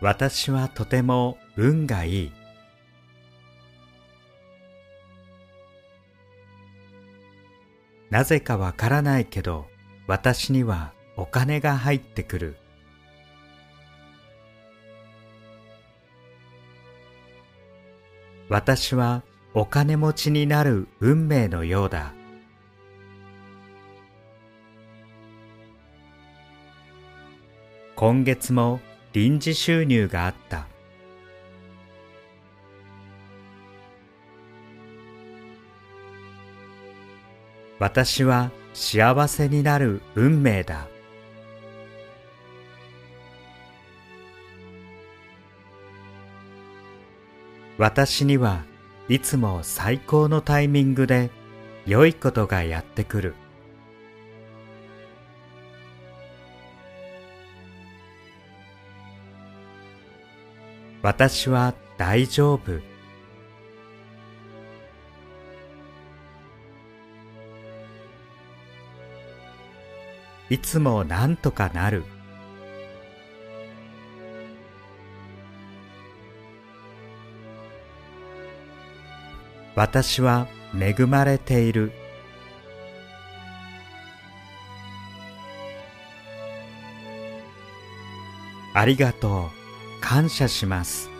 私はとても運がいい。なぜかわからないけど、私にはお金が入ってくる。私はお金持ちになる運命のようだ。今月も臨時収入があった。私は幸せになる運命だ。私にはいつも最高のタイミングで良いことがやってくる。私は大丈夫。いつもなんとかなる。私は恵まれている。ありがとう。感謝します。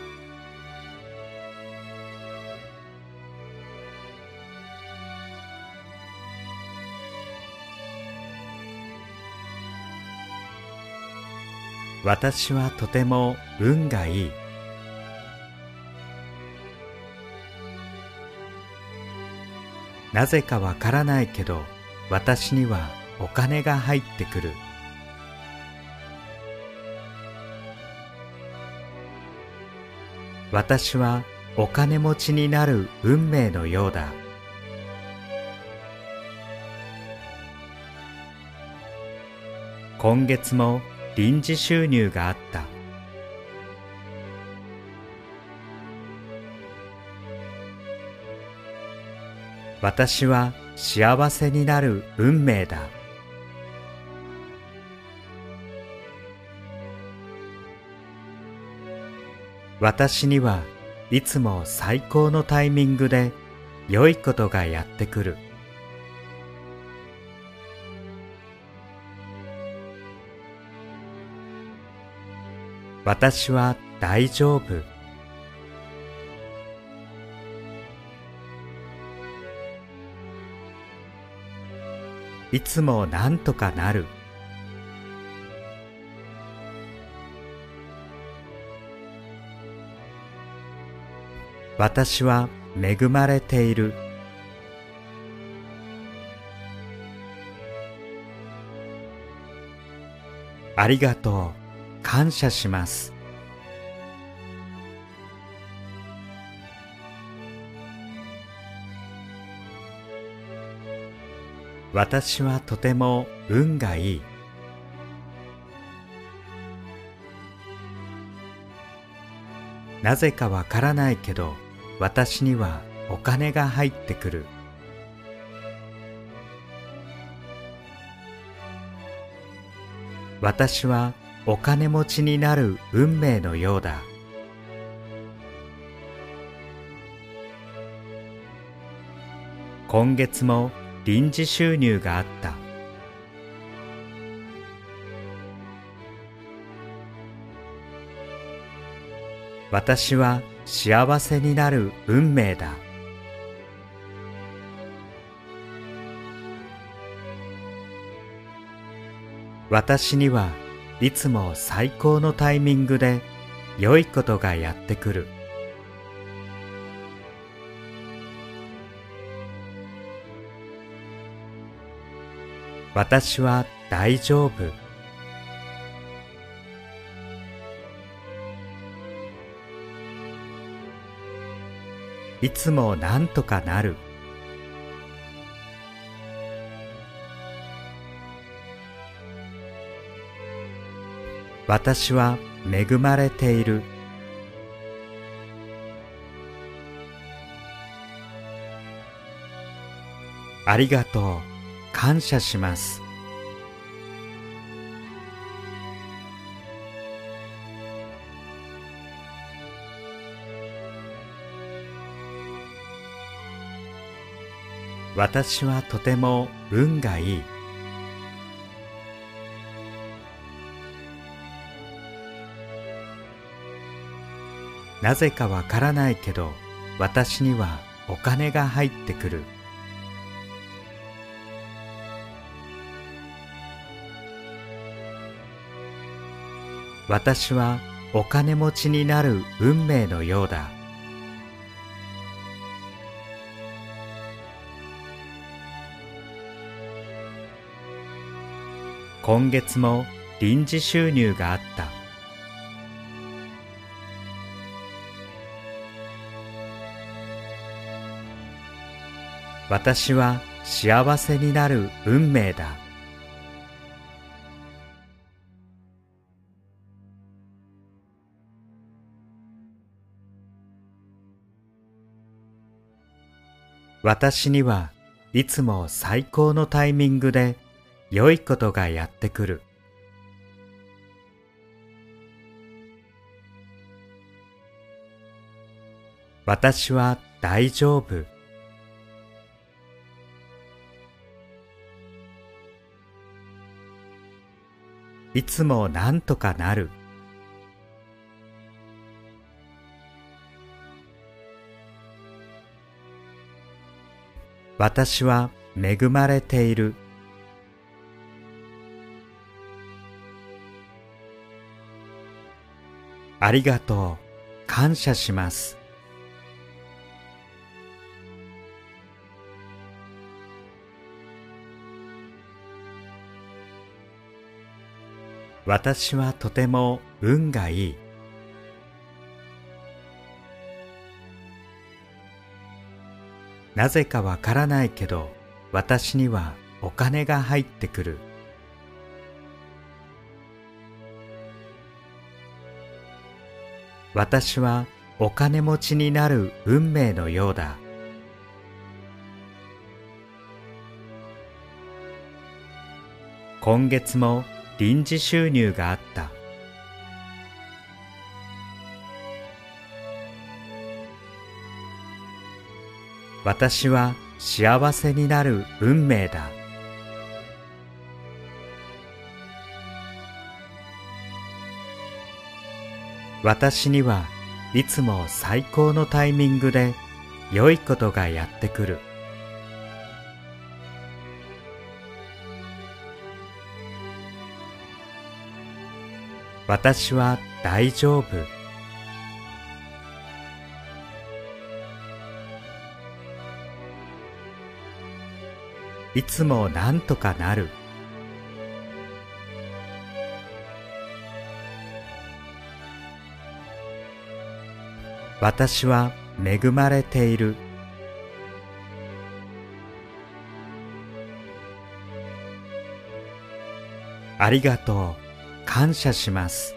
私はとても運がいい。なぜかわからないけど私にはお金が入ってくる。私はお金持ちになる運命のようだ。今月も臨時収入があった。私は幸せになる運命だ。私にはいつも最高のタイミングで良いことがやってくる。私は大丈夫。いつもなんとかなる。私は恵まれている。ありがとう。感謝します。私はとても運がいい。なぜかわからないけど、私にはお金が入ってくる。私はお金持ちになる運命のようだ今月も臨時収入があった私は幸せになる運命だ私にはいつも最高のタイミングで良いことがやってくる。私は大丈夫。いつもなんとかなる。私は恵まれている。ありがとう。感謝します。私はとても運がいい。なぜかわからないけど私にはお金が入ってくる。私はお金持ちになる運命のようだ。今月も臨時収入があった。私は幸せになる運命だ。私にはいつも最高のタイミングで良いことがやってくる。私は大丈夫。いつもなんとかなる。私は恵まれている。ありがとう。感謝します。私はとても運がいい。なぜかわからないけど私にはお金が入ってくる。私はお金持ちになる運命のようだ。今月も臨時収入があった。私は幸せになる運命だ。私にはいつも最高のタイミングで良いことがやってくる。私は大丈夫。いつもなんとかなる。私は恵まれている。ありがとう。感謝します。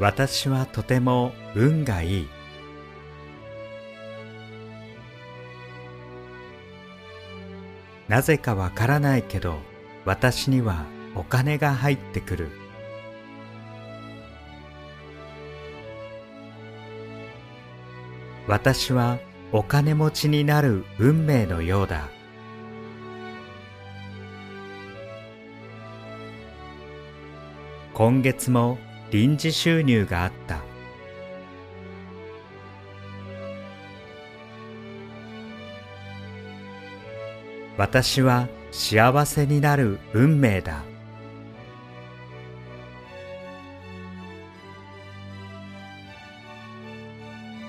私はとても運がいい。なぜかわからないけど私にはお金が入ってくる。私はお金持ちになる運命のようだ。今月も臨時収入があった。私は幸せになる運命だ。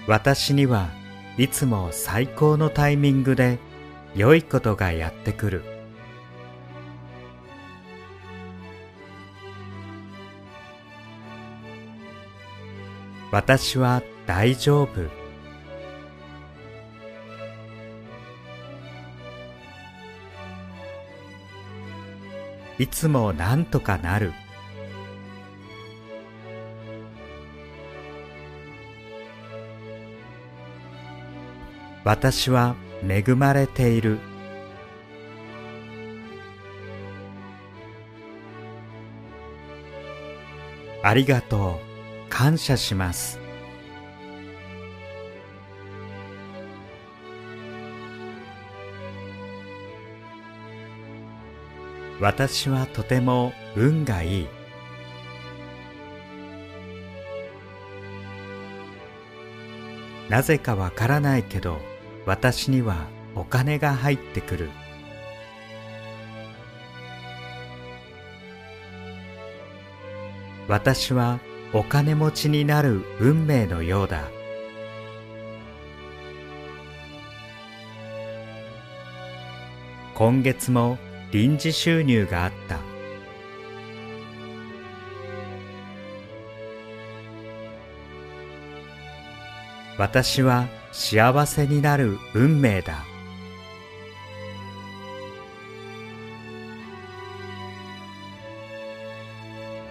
私にはいつも最高のタイミングで良いことがやってくる。私は大丈夫。いつもなんとかなる。私は恵まれている。ありがとう。感謝します。私はとても運がいい。なぜかわからないけど私にはお金が入ってくる。私はお金持ちになる運命のようだ。今月も臨時収入があった。私は幸せになる運命だ。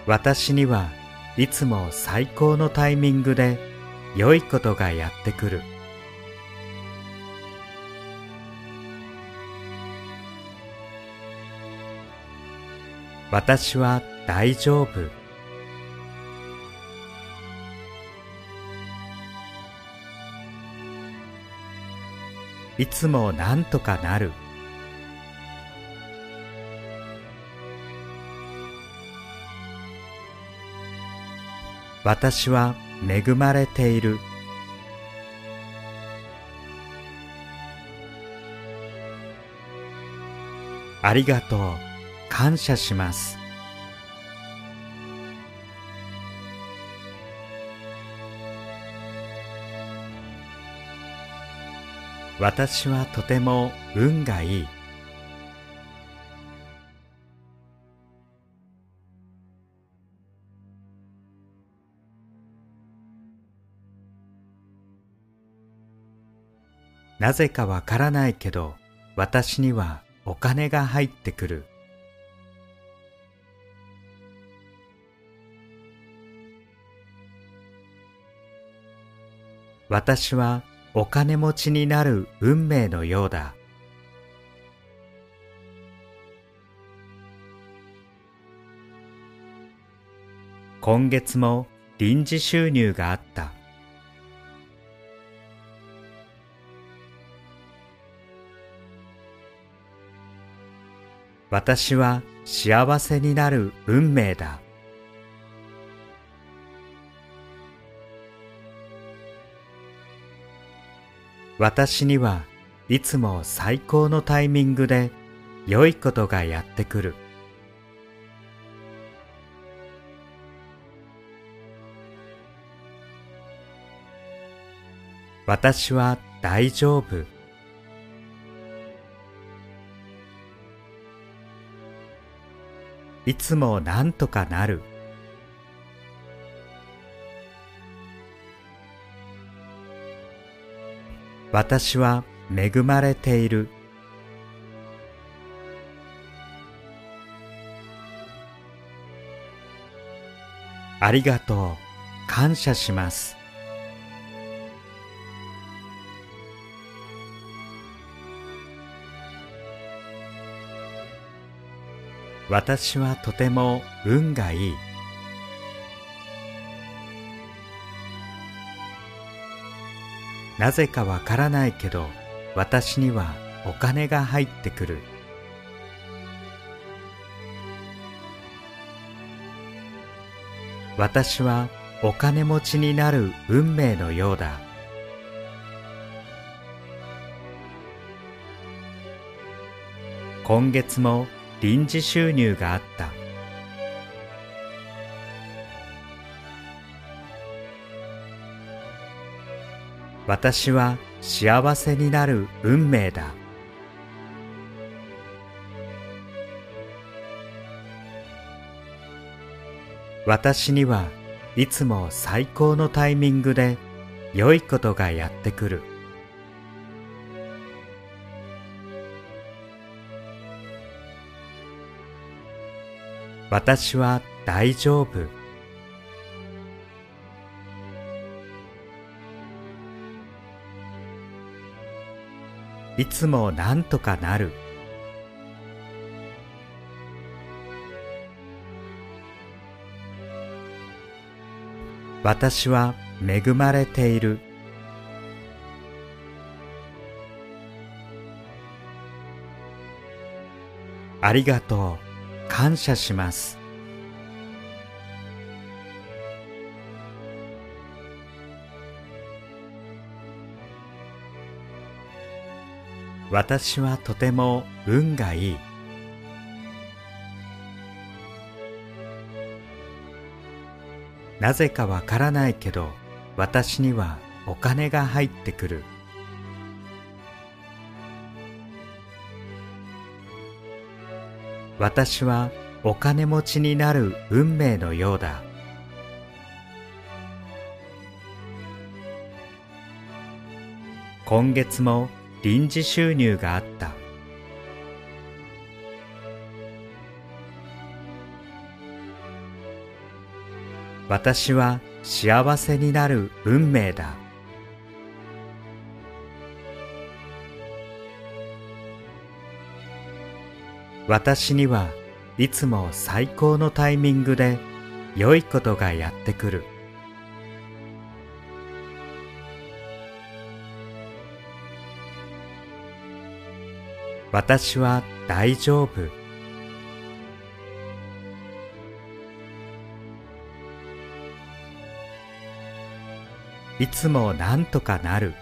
私にはいつも最高のタイミングで良いことがやってくる。私は大丈夫。いつもなんとかなる。私は恵まれている。ありがとう。感謝します。私はとても運がいい。なぜかわからないけど私にはお金が入ってくる。私はお金持ちになる運命のようだ。今月も臨時収入があった。私は幸せになる運命だ。私にはいつも最高のタイミングで良いことがやってくる。私は大丈夫。いつもなんとかなる。私は恵まれている。ありがとう。感謝します。私はとても運がいい。なぜかわからないけど私にはお金が入ってくる。私はお金持ちになる運命のようだ。今月も臨時収入があった。私は幸せになる運命だ。私にはいつも最高のタイミングで良いことがやってくる。私は大丈夫。いつもなんとかなる。私は恵まれている。ありがとう。感謝します。私はとても運がいい。なぜかわからないけど私にはお金が入ってくる。私はお金持ちになる運命のようだ。今月も臨時収入があった。私は幸せになる運命だ。私にはいつも最高のタイミングで良いことがやってくる。私は大丈夫。いつもなんとかなる。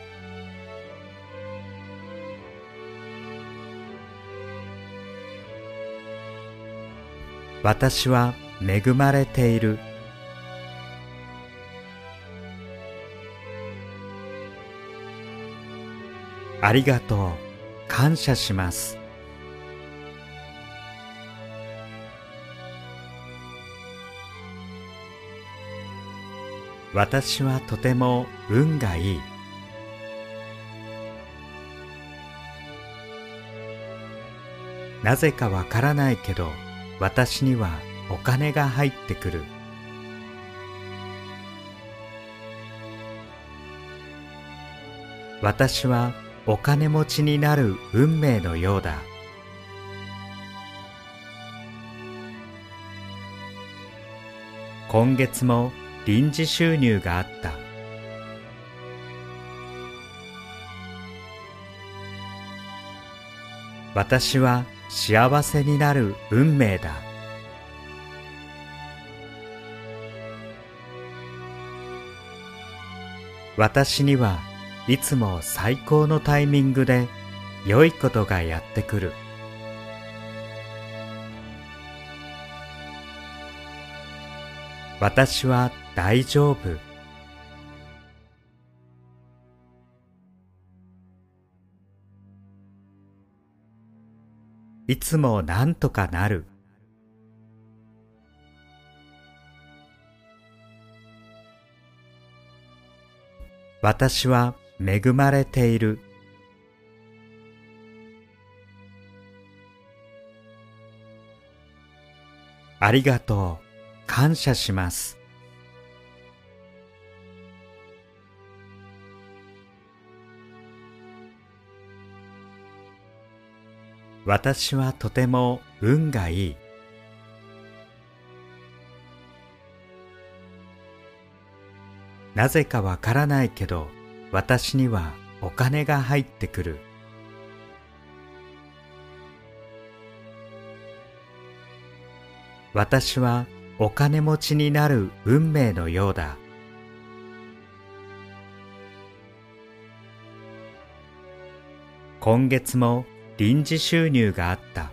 私は恵まれている。ありがとう。感謝します。私はとても運がいい。なぜかわからないけど私にはお金が入ってくる。私はお金持ちになる運命のようだ。今月も臨時収入があった。私は幸せになる運命だ。私にはいつも最高のタイミングで良いことがやってくる。私は大丈夫。いつもなんとかなる。私は恵まれている。ありがとう。感謝します。私はとても運がいい。なぜかわからないけど私にはお金が入ってくる。私はお金持ちになる運命のようだ。今月も臨時収入があった。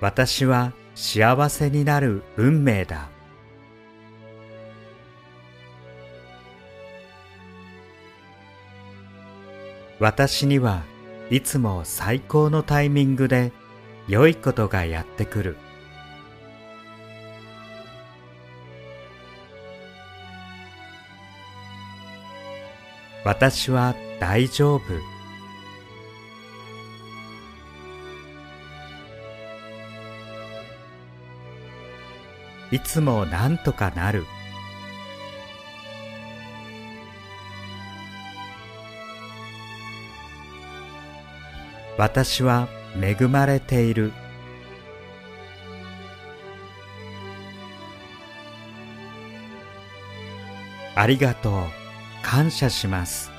私は幸せになる運命だ。私にはいつも最高のタイミングで良いことがやってくる。私は大丈夫。いつもなんとかなる。私は恵まれている。ありがとう。感謝します。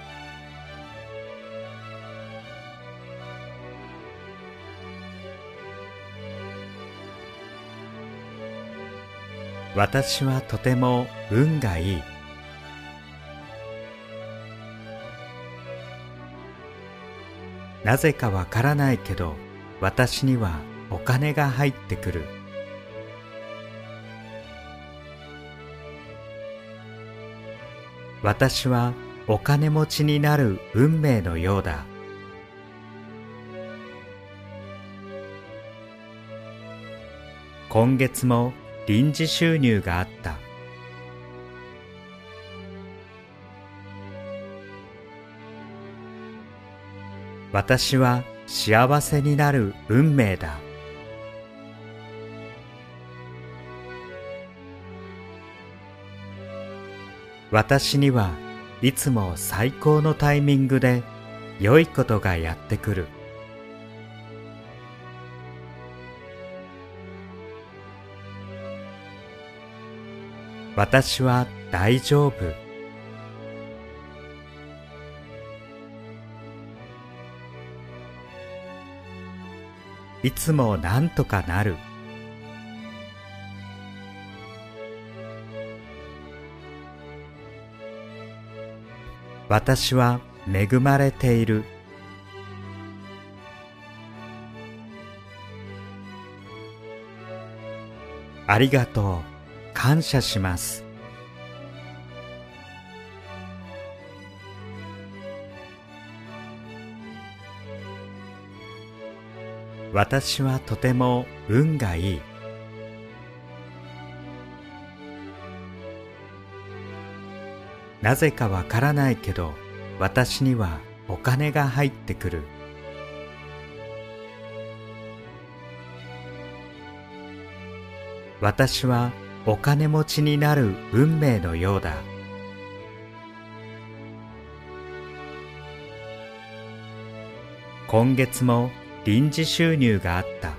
私はとても運がいい。なぜかわからないけど私にはお金が入ってくる。私はお金持ちになる運命のようだ。今月も臨時収入があった。私は幸せになる運命だ。私にはいつも最高のタイミングで良いことがやってくる。私は大丈夫。いつもなんとかなる。私は恵まれている。ありがとう。感謝します。私はとても運がいい。なぜかわからないけど私にはお金が入ってくる。私はお金持ちになる運命のようだ。今月も臨時収入があった。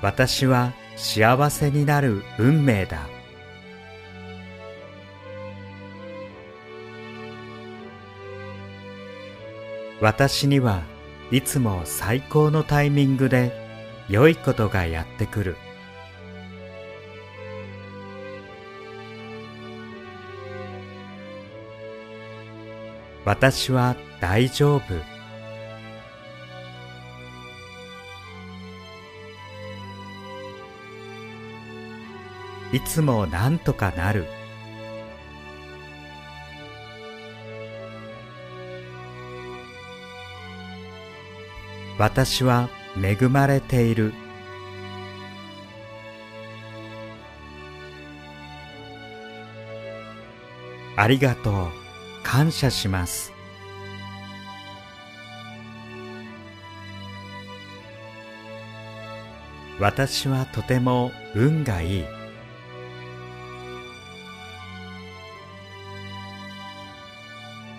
私は幸せになる運命だ。私にはいつも最高のタイミングで良いことがやってくる。私は大丈夫。いつもなんとかなる。私は恵まれている。ありがとう。感謝します。私はとても運がいい。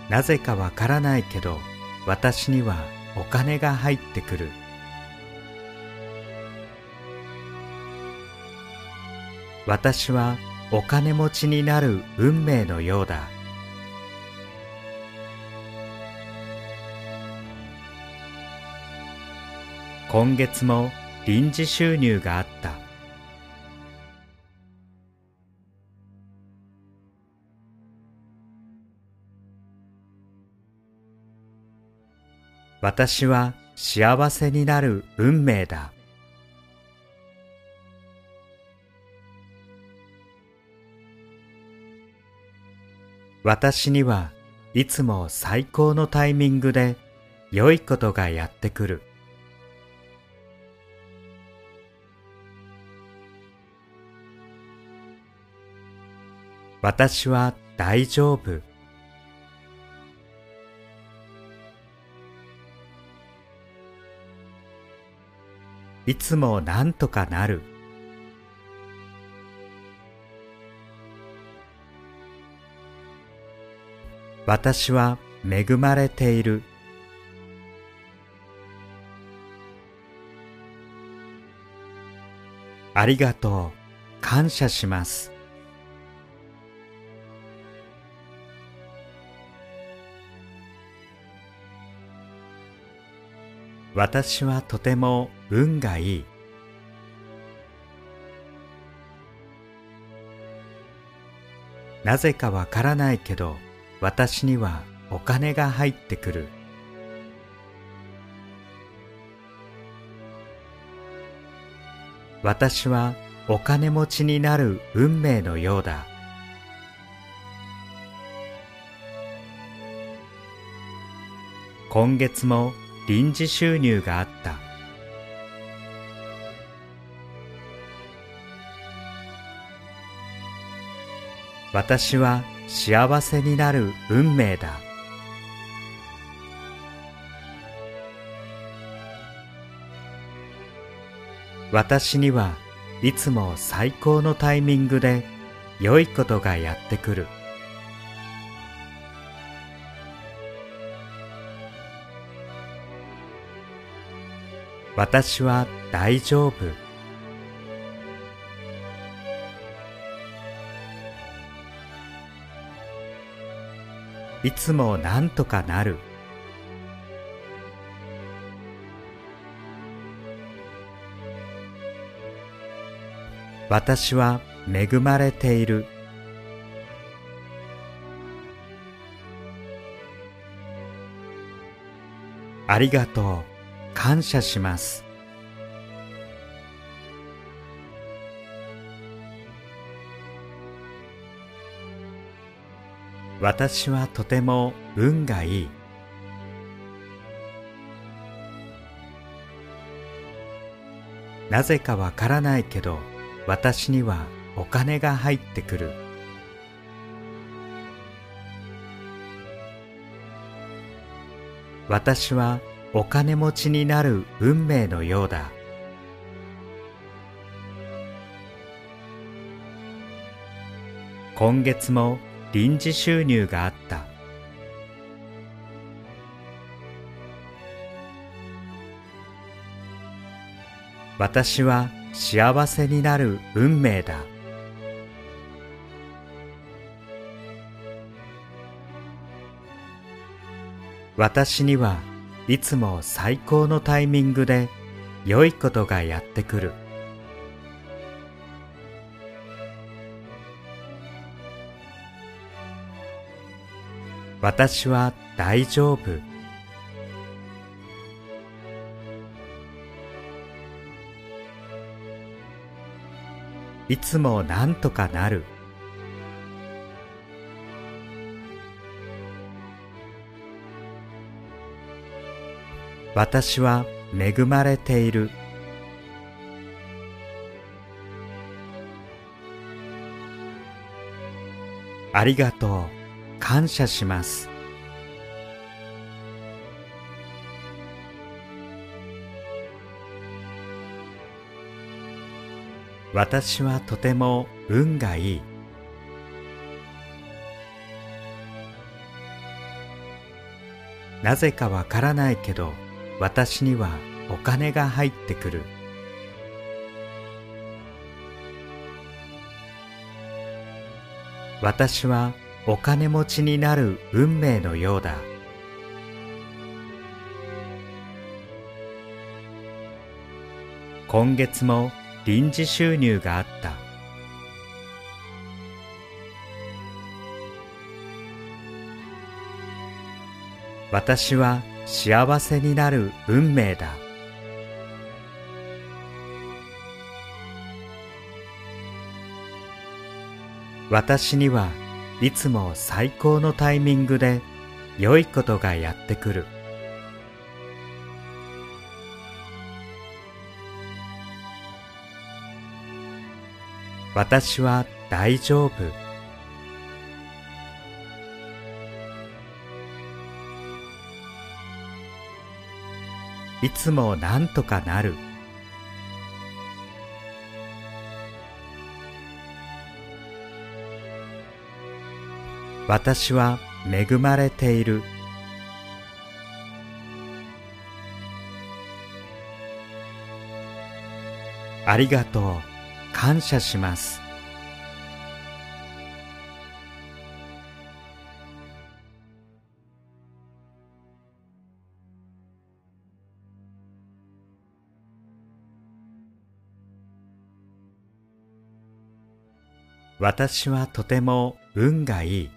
なぜかわからないけど私にはお金が入ってくる。私はお金持ちになる運命のようだ。今月も臨時収入があった。私は幸せになる運命だ。私にはいつも最高のタイミングで良いことがやってくる。私は大丈夫。いつもなんとかなる。私は恵まれている。ありがとう、感謝します。私はとても運がいい。なぜかわからないけど、私にはお金が入ってくる。私はお金持ちになる運命のようだ。今月も臨時収入があった。私は幸せになる運命だ。私にはいつも最高のタイミングで良いことがやってくる。私は大丈夫。いつもなんとかなる。私は恵まれている。ありがとう、感謝します。私はとても運がいい。なぜかわからないけど、私にはお金が入ってくる。私はお金持ちになる運命のようだ。今月も臨時収入があった。私は幸せになる運命だ。私にはいつも最高のタイミングで良いことがやってくる。私は大丈夫。いつもなんとかなる。私は恵まれている。ありがとう、感謝します。私はとても運がいい。なぜかわからないけど、私にはお金が入ってくる。私はお金持ちになる運命のようだ。今月も臨時収入があった。私は幸せになる運命だ。私にはいつも最高のタイミングで良いことがやってくる。私は大丈夫。いつもなんとかなる。私は恵まれている。ありがとう、感謝します私はとても運がいい。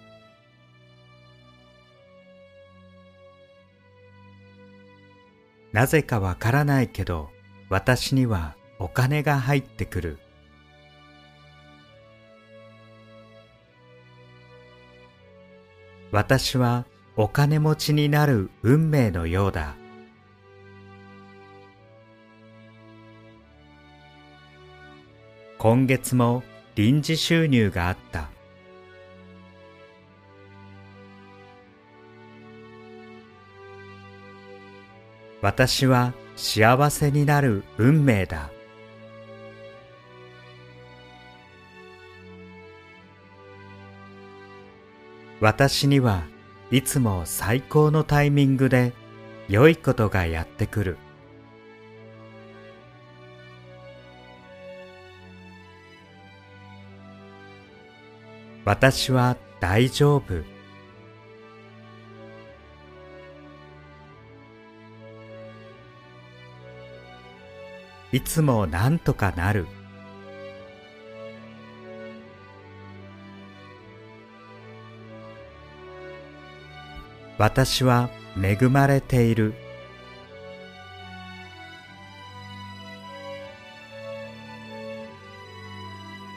なぜかわからないけど、私にはお金が入ってくる。私はお金持ちになる運命のようだ。今月も臨時収入があった。私は幸せになる運命だ。私にはいつも最高のタイミングで良いことがやってくる。私は大丈夫。いつもなんとかなる。私は恵まれている。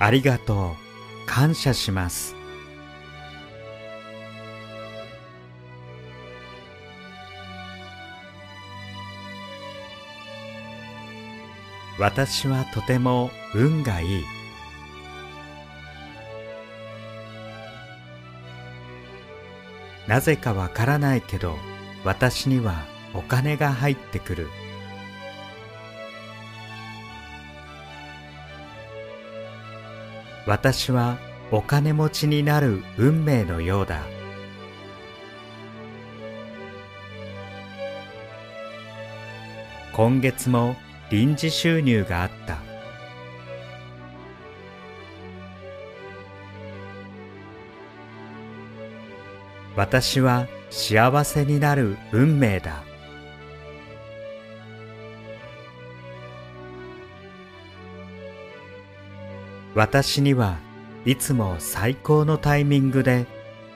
ありがとう。感謝します私はとても運がいいなぜかわからないけど私にはお金が入ってくる。私はお金持ちになる運命のようだ今月も臨時収入があった私は幸せになる運命だ私にはいつも最高のタイミングで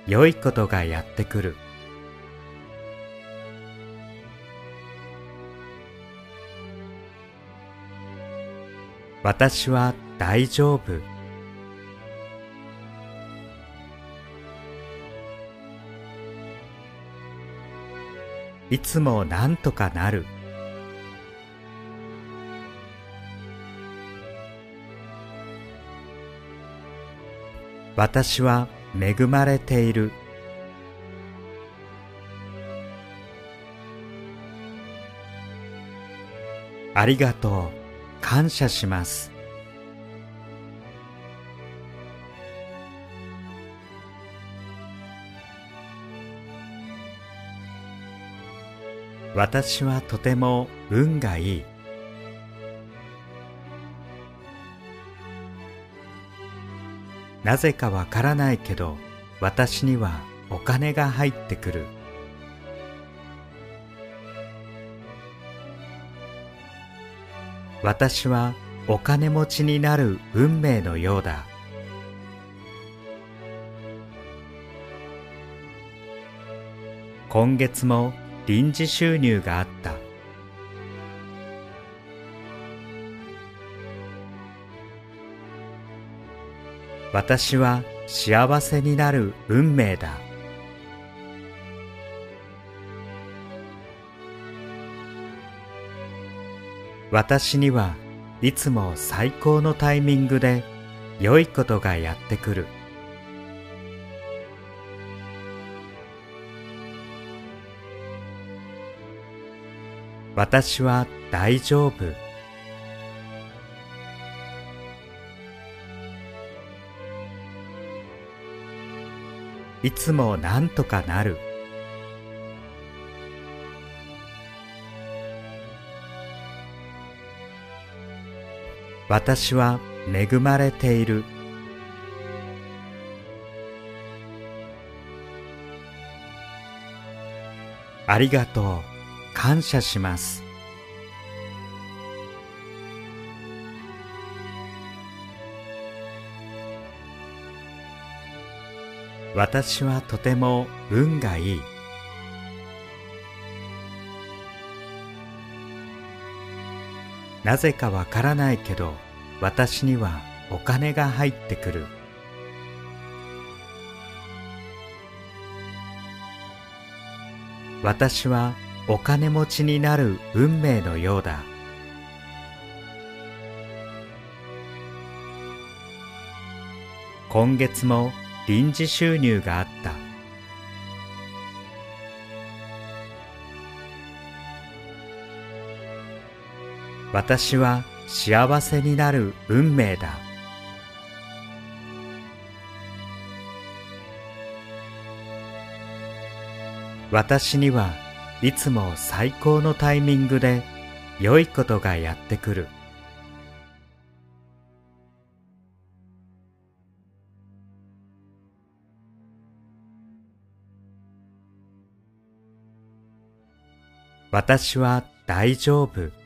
良いことがやってくる。私は大丈夫。いつもなんとかなる。私は恵まれている。ありがとう。感謝します。私はとても運がいい。なぜかわからないけど私にはお金が入ってくる私はお金持ちになる運命のようだ。今月も臨時収入があった。私は幸せになる運命だ。私にはいつも最高のタイミングで良いことがやってくる。私は大丈夫。いつもなんとかなる。私は恵まれている。ありがとう。感謝します。私はとても運がいい。なぜかわからないけど私にはお金が入ってくる。私はお金持ちになる運命のようだ。今月も臨時収入があった。私は幸せになる運命だ。私にはいつも最高のタイミングで良いことがやってくる。私は大丈夫。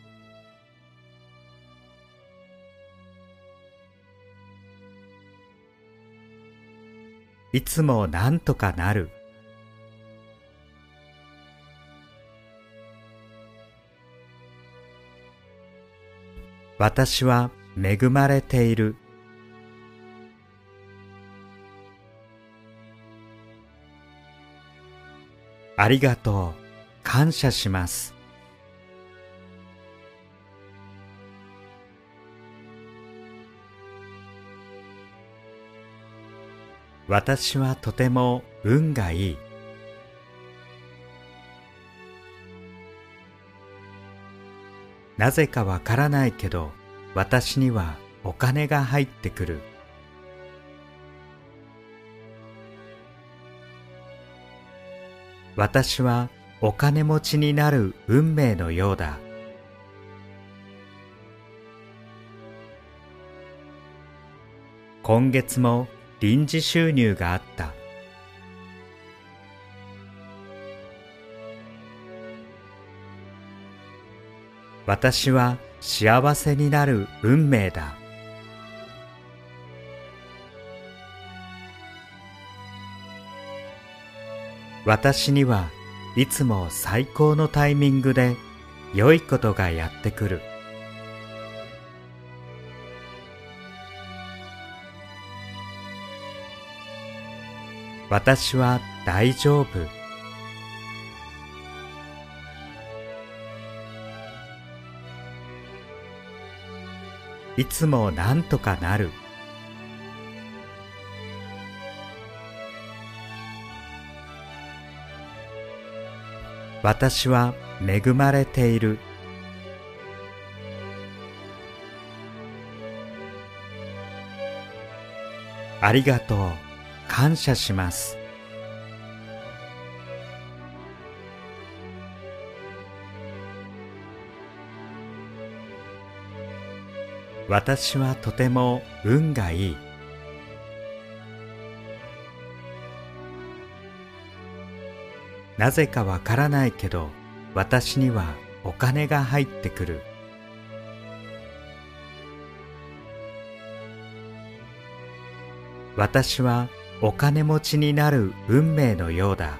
いつもなんとかなる。私は恵まれている。ありがとう。感謝します。私はとても運がいい。なぜかわからないけど私にはお金が入ってくる。私はお金持ちになる運命のようだ。今月も臨時収入があった。私は幸せになる運命だ。私にはいつも最高のタイミングで良いことがやってくる。私は大丈夫。いつもなんとかなる。私は恵まれている。ありがとう。感謝します。私はとても運がいい。なぜかわからないけど私にはお金が入ってくる。私はお金持ちになる運命のようだ。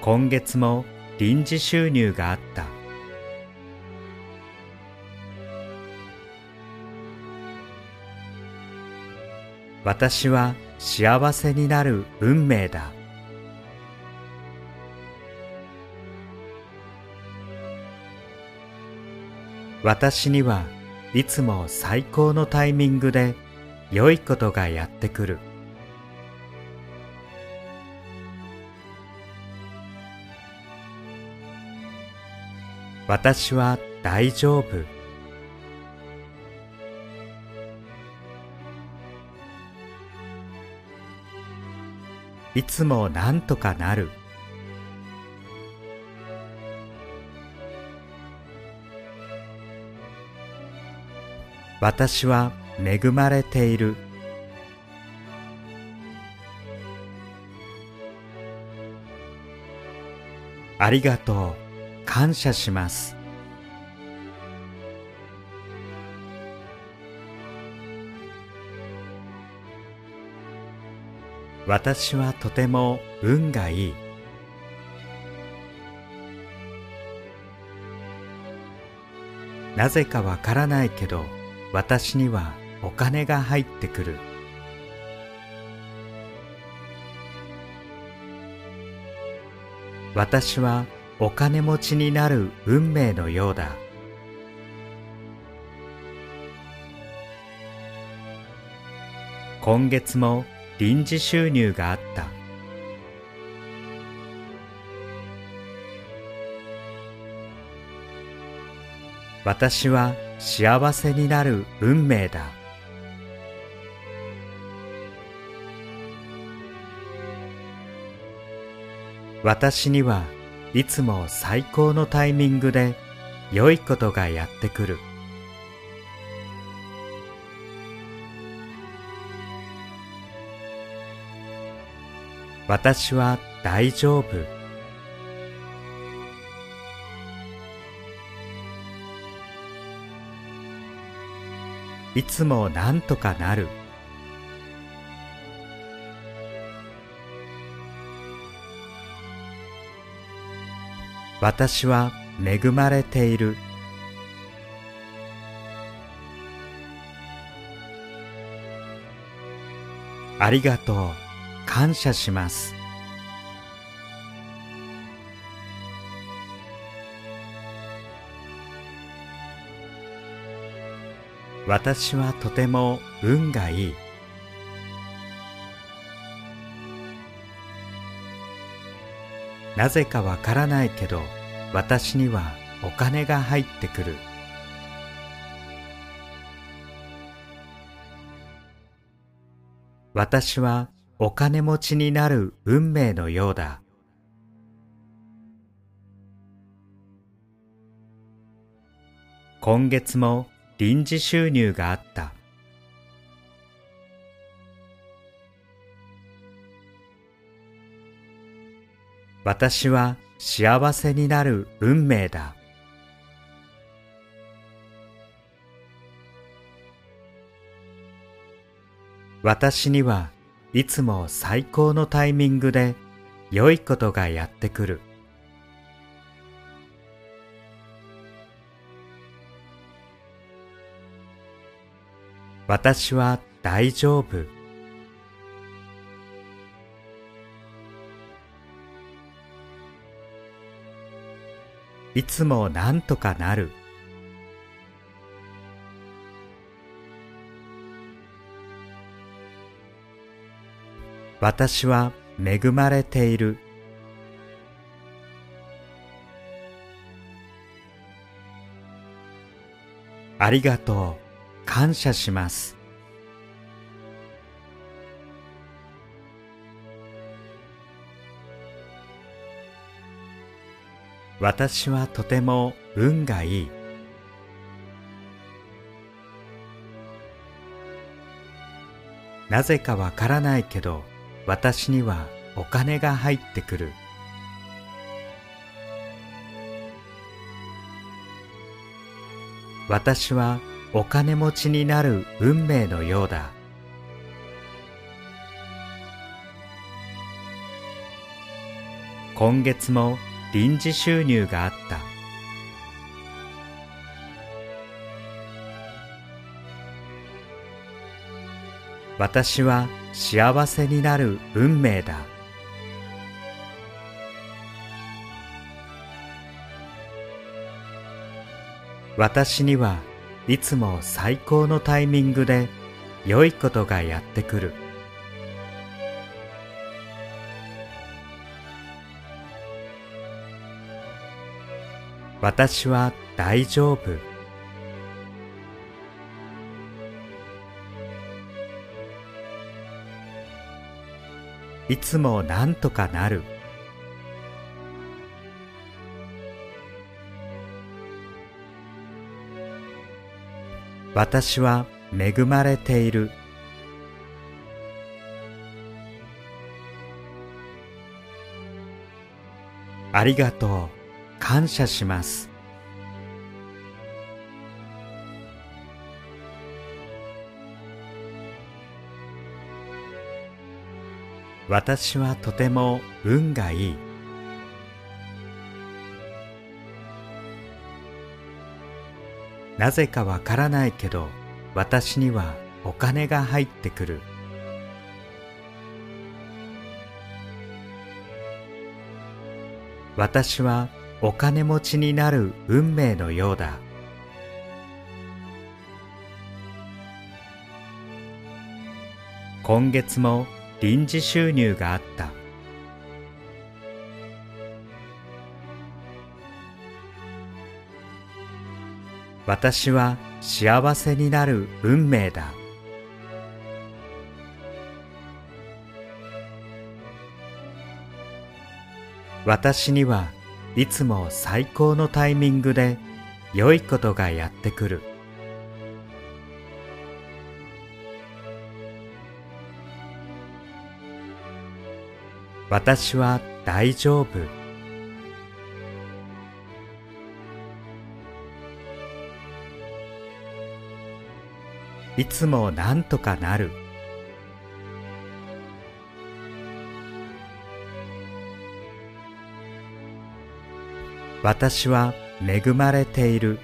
今月も臨時収入があった。私は幸せになる運命だ。私にはいつも最高のタイミングで良いことがやってくる。私は大丈夫。いつもなんとかなる。私は恵まれている。ありがとう。感謝します。私はとても運がいい。なぜかわからないけど私にはお金が入ってくる。私はお金持ちになる運命のようだ。今月も臨時収入があった。私は幸せになる運命だ。私にはいつも最高のタイミングで良いことがやってくる。私は大丈夫。いつもなんとかなる。私は恵まれている。ありがとう。感謝します。私はとても運がいい。なぜかわからないけど私にはお金が入ってくる。私はお金持ちになる運命のようだ。今月も臨時収入があった。私は幸せになる運命だ。私にはいつも最高のタイミングで良いことがやってくる。私は大丈夫。いつもなんとかなる。私は恵まれている。ありがとう。感謝します。私はとても運がいい。なぜかわからないけど私にはお金が入ってくる。私はお金持ちになる運命のようだ。今月も臨時収入があった。私は幸せになる運命だ。私にはいつも最高のタイミングで良いことがやってくる。私は大丈夫。いつもなんとかなる。私は恵まれている。ありがとう。感謝します。私はとても運がいい。なぜかわからないけど私にはお金が入ってくる。私はお金持ちになる運命のようだ。今月も臨時収入があった。私は幸せになる運命だ。私にはいつも最高のタイミングで良いことがやってくる。私は大丈夫。いつもなんとかなる。私は恵まれている。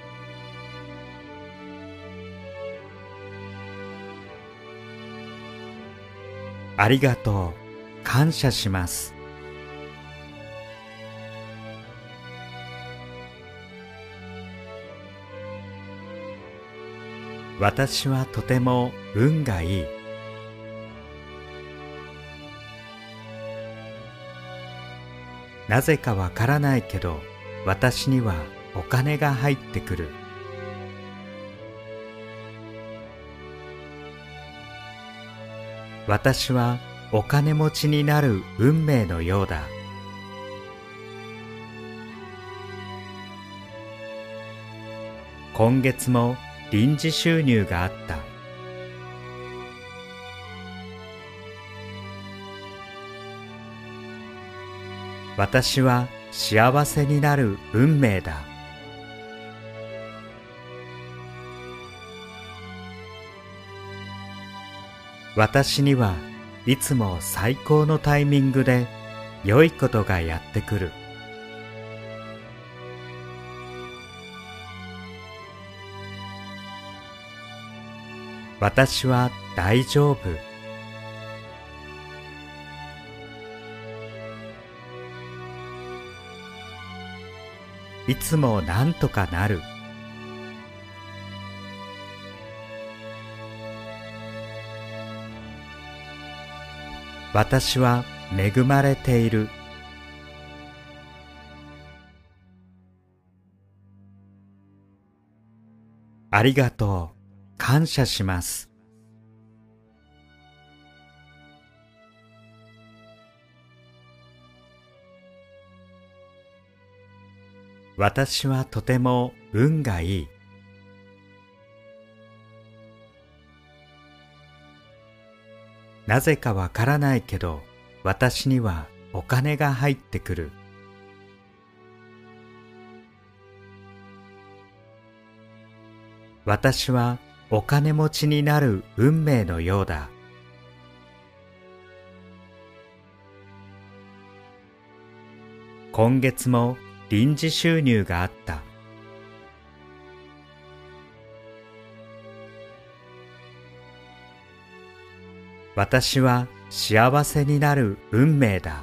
ありがとう。感謝します。私はとても運がいい。なぜかわからないけど私にはお金が入ってくる。私はお金持ちになる運命のようだ。今月も臨時収入があった。私は幸せになる運命だ。私にはいつも最高のタイミングで良いことがやってくる。私は大丈夫。いつもなんとかなる。私は恵まれている。ありがとう。感謝します。私はとても運がいい。なぜかわからないけど私にはお金が入ってくる。私はお金持ちになる運命のようだ。今月も臨時収入があった。私は幸せになる運命だ。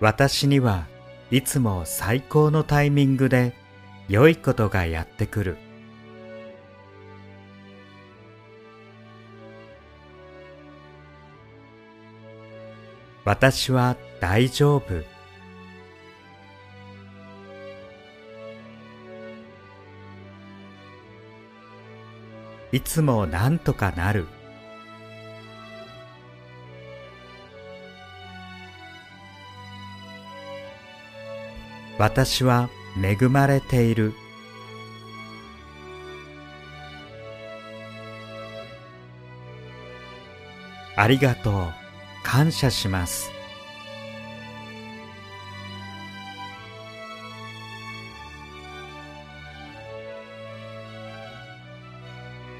私にはいつも最高のタイミングで良いことがやってくる。私は大丈夫。いつもなんとかなる。私は恵まれている。ありがとう。感謝します。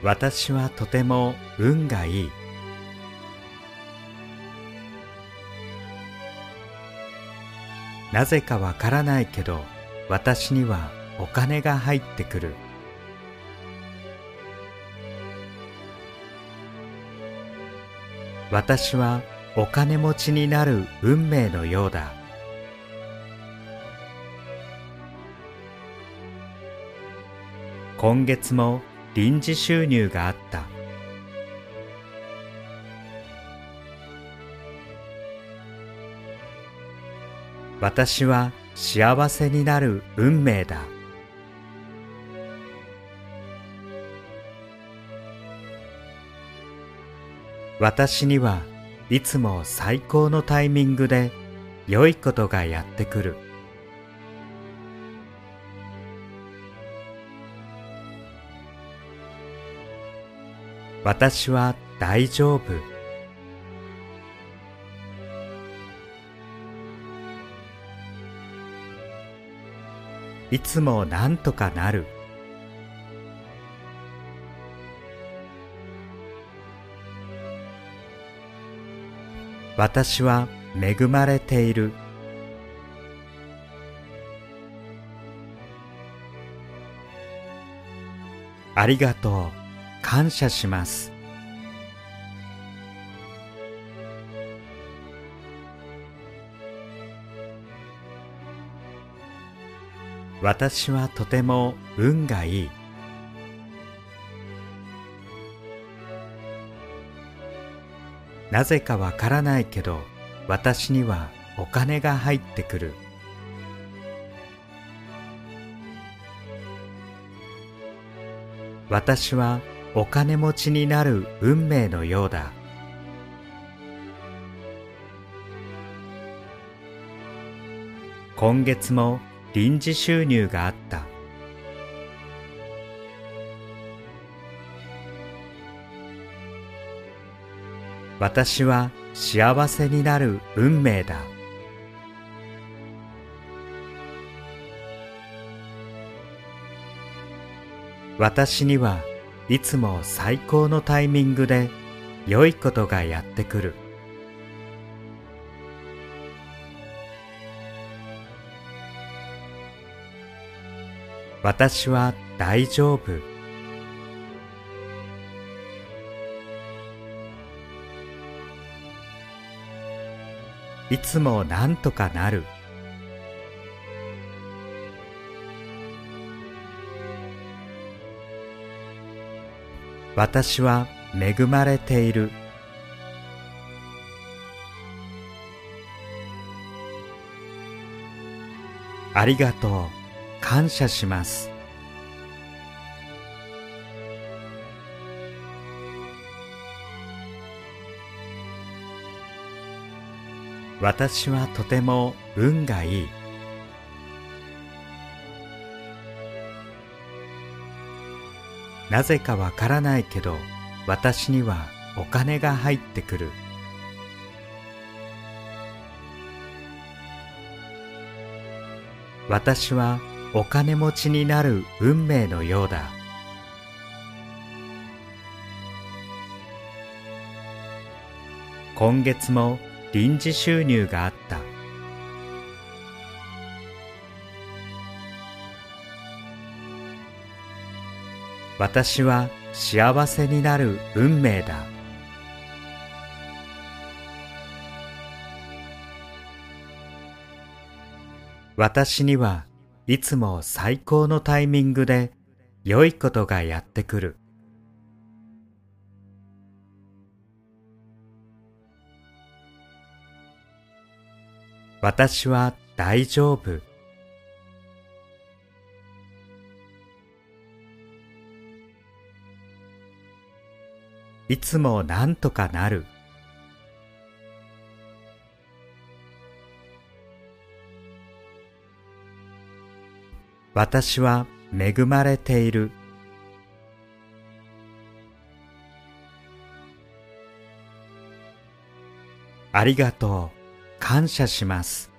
私はとても運がいい。なぜかわからないけど私にはお金が入ってくる。私はお金持ちになる運命のようだ。今月も臨時収入があった。私は幸せになる運命だ。私にはいつも最高のタイミングで良いことがやってくる。私は大丈夫。いつもなんとかなる。私は恵まれている。ありがとう。感謝します。私はとても運がいい。なぜかわからないけど私にはお金が入ってくる。私はお金持ちになる運命のようだ。今月も臨時収入があった。私は幸せになる運命だ。私にはいつも最高のタイミングで良いことがやってくる。私は大丈夫。いつもなんとかなる。私は恵まれている。ありがとう。感謝します。私はとても運がいい。なぜかわからないけど私にはお金が入ってくる。私はお金持ちになる運命のようだ。今月も臨時収入があった。私は幸せになる運命だ。私にはいつも最高のタイミングで良いことがやってくる。私は大丈夫。いつもなんとかなる。私は恵まれている。ありがとう、感謝します。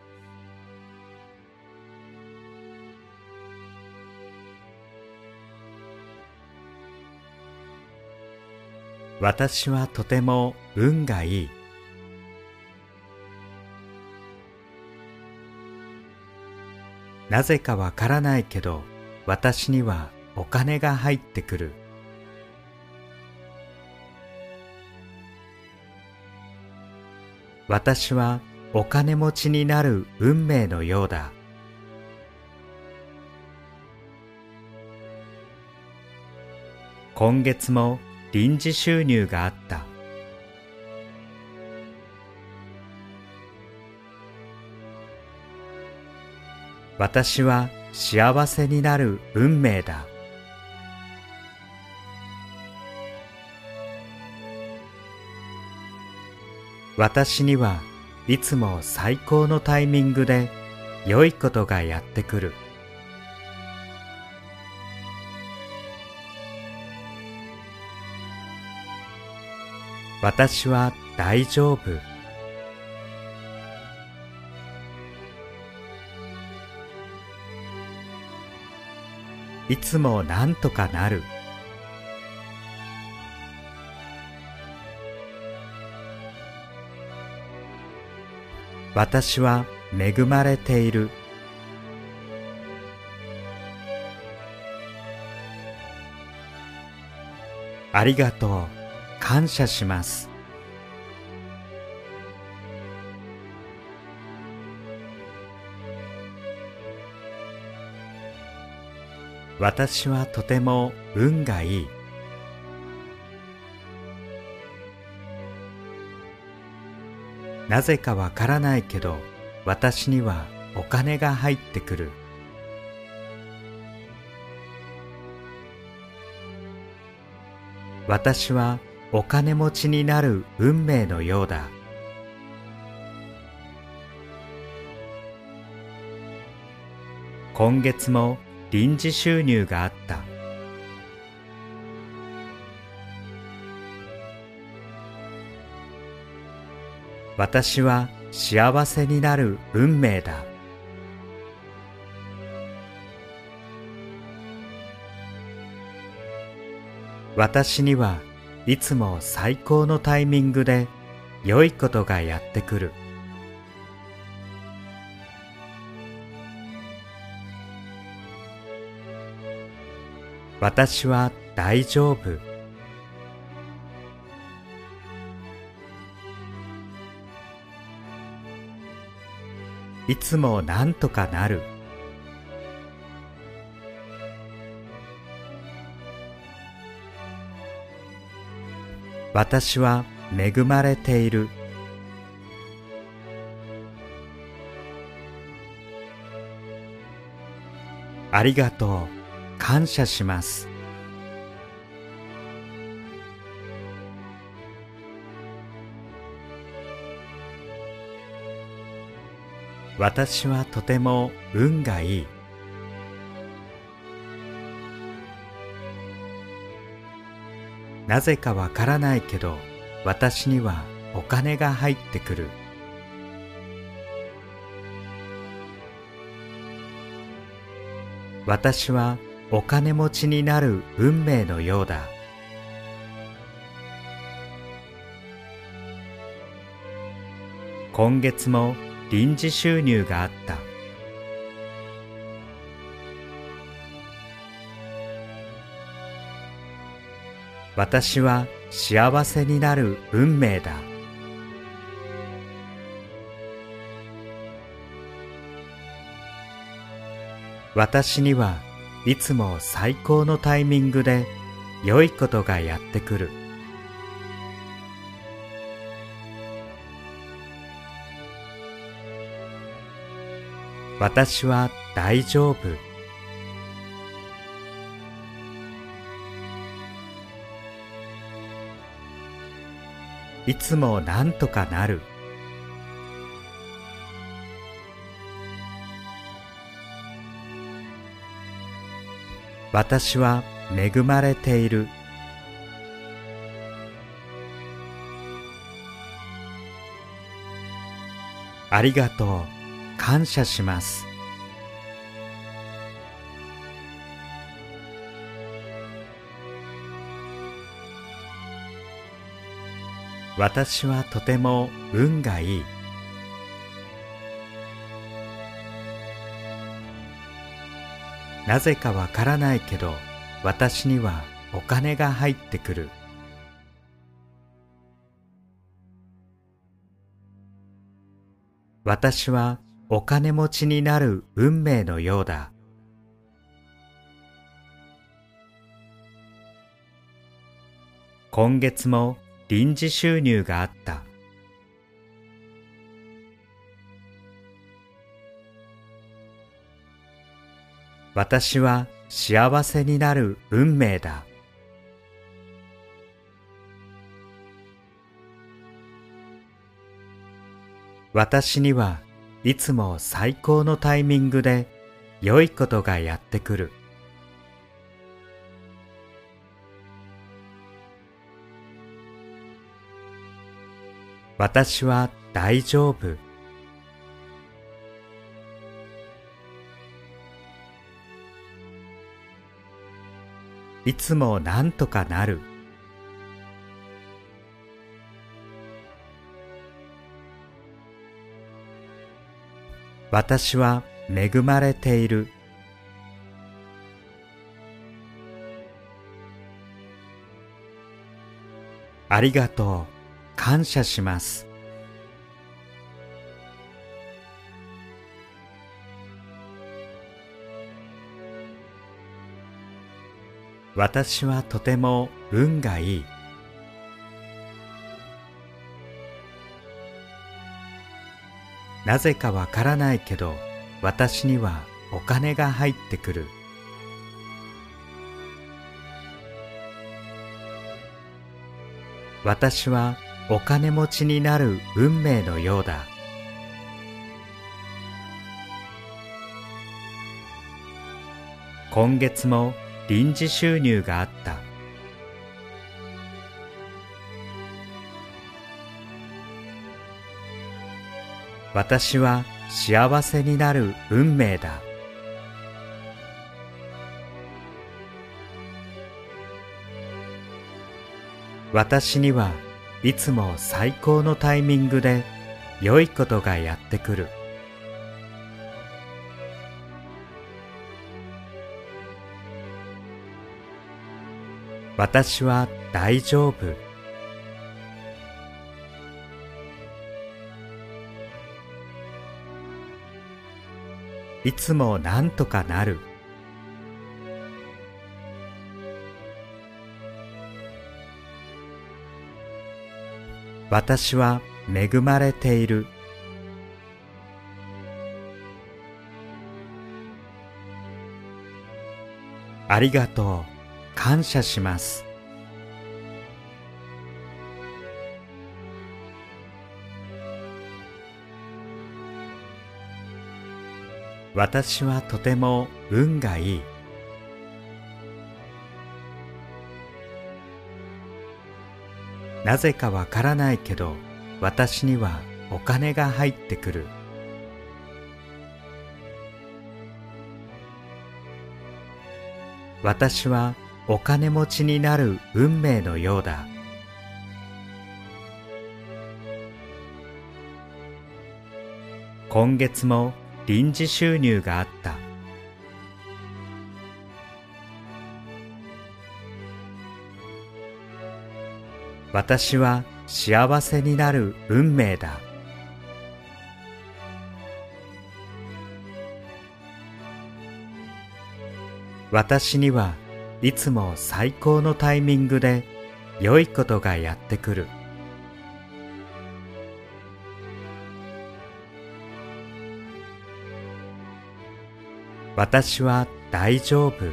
私はとても運がいい。なぜかわからないけど私にはお金が入ってくる。私はお金持ちになる運命のようだ。今月も臨時収入があった。私は幸せになる運命だ。私にはいつも最高のタイミングで良いことがやってくる。私は大丈夫。いつもなんとかなる。私は恵まれている。ありがとう。感謝します。私はとても運がいい。なぜかわからないけど私にはお金が入ってくる。私はお金持ちになる運命のようだ。今月も臨時収入があった私は幸せになる運命だ私にはいつも最高のタイミングで良いことがやってくる。私は大丈夫。いつもなんとかなる。私は恵まれている。ありがとう。感謝します私はとても運がいいなぜかわからないけど私にはお金が入ってくる。私はお金持ちになる運命のようだ。今月も臨時収入があった。私は幸せになる運命だ。私にはいつも最高のタイミングで良いことがやってくる。私は大丈夫。いつもなんとかなる。私は恵まれている。ありがとう。感謝します。私はとても運がいい。なぜかわからないけど私にはお金が入ってくる。私はお金持ちになる運命のようだ。今月も臨時収入があった。私は幸せになる運命だ。私にはいつも最高のタイミングで良いことがやってくる。私は大丈夫。いつもなんとかなる。私は恵まれている。ありがとう。感謝します。私はとても運がいい。なぜかわからないけど私にはお金が入ってくる。私はお金持ちになる運命のようだ。今月も臨時収入があった。私は幸せになる運命だ。私にはいつも最高のタイミングで良いことがやってくる。私は大丈夫。いつもなんとかなる。私は恵まれている。ありがとう。感謝します。私はとても運がいい。なぜかわからないけど私にはお金が入ってくる。私はお金持ちになる運命のようだ。今月も臨時収入があった。私は幸せになる運命だ。私にはいつも最高のタイミングで良いことがやってくる。私は大丈夫。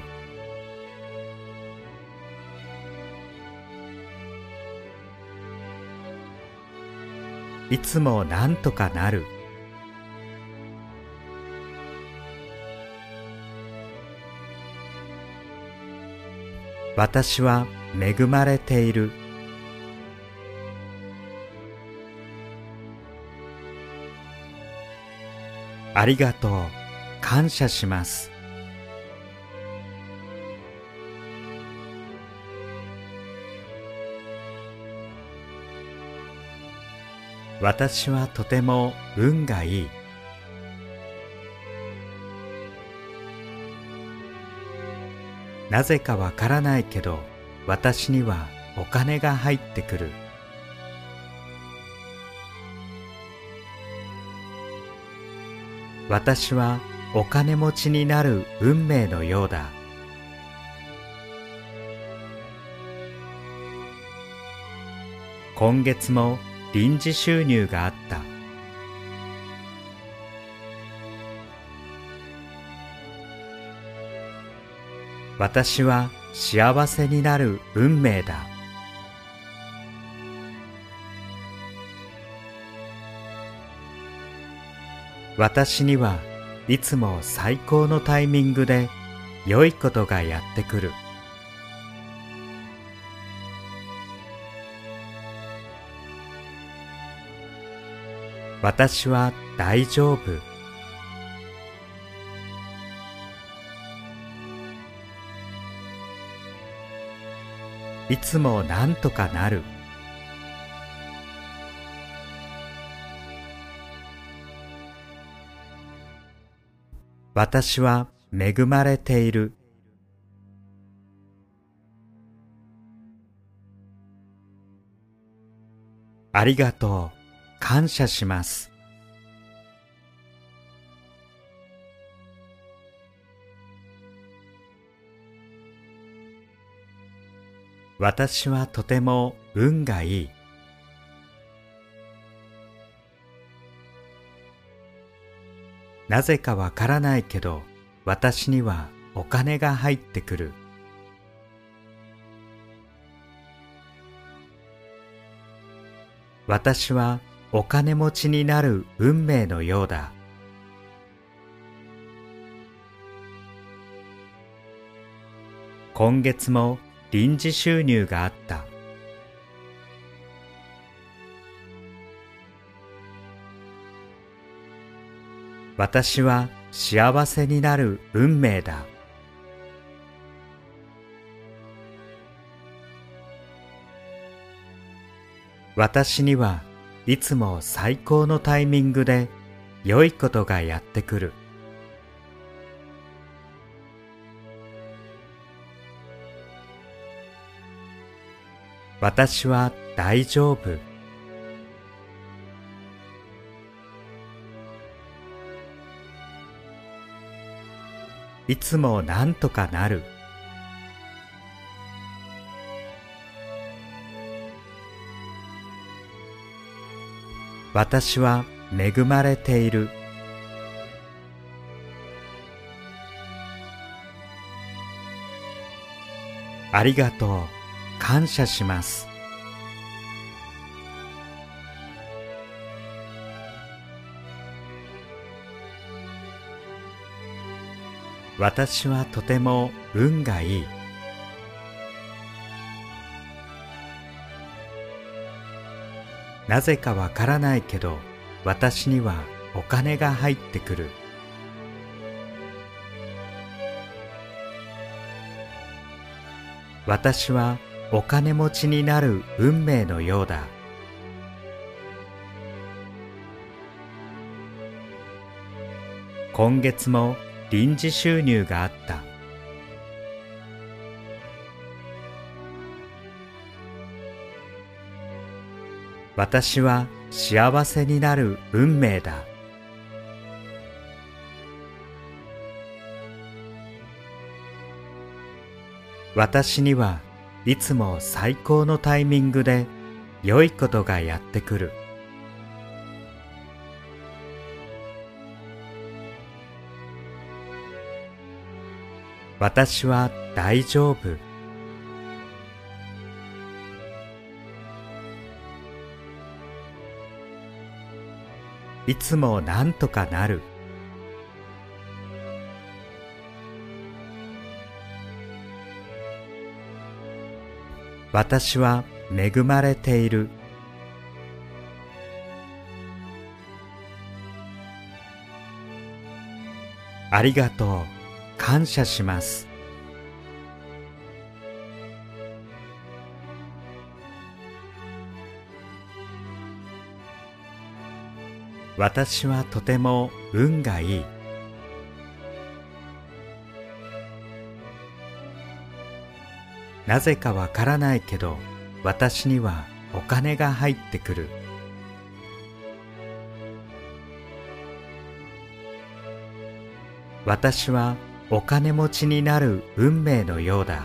いつもなんとかなる。私は恵まれている。ありがとう。感謝します。私はとても運がいい。なぜかわからないけど私にはお金が入ってくる。私はお金持ちになる運命のようだ。今月も臨時収入があった。私は幸せになる運命だ。私にはいつも最高のタイミングで良いことがやってくる。私は大丈夫。いつもなんとかなる。私は恵まれている。ありがとう。感謝します。私はとても運がいい。なぜかわからないけど私にはお金が入ってくる。私はお金持ちになる運命のようだ。今月も臨時収入があった。私は幸せになる運命だ。私にはいつも最高のタイミングで良いことがやってくる。私は大丈夫。いつもなんとかなる。私は恵まれている。ありがとう。感謝します。私はとても運がいい。なぜかわからないけど私にはお金が入ってくる。私はお金持ちになる運命のようだ。今月も臨時収入があった。私は幸せになる運命だ。私にはいつも最高のタイミングで良いことがやってくる。私は大丈夫。いつもなんとかなる。私は恵まれている。ありがとう。感謝します。私はとても運がいい。なぜかわからないけど私にはお金が入ってくる。私はお金持ちになる運命のようだ。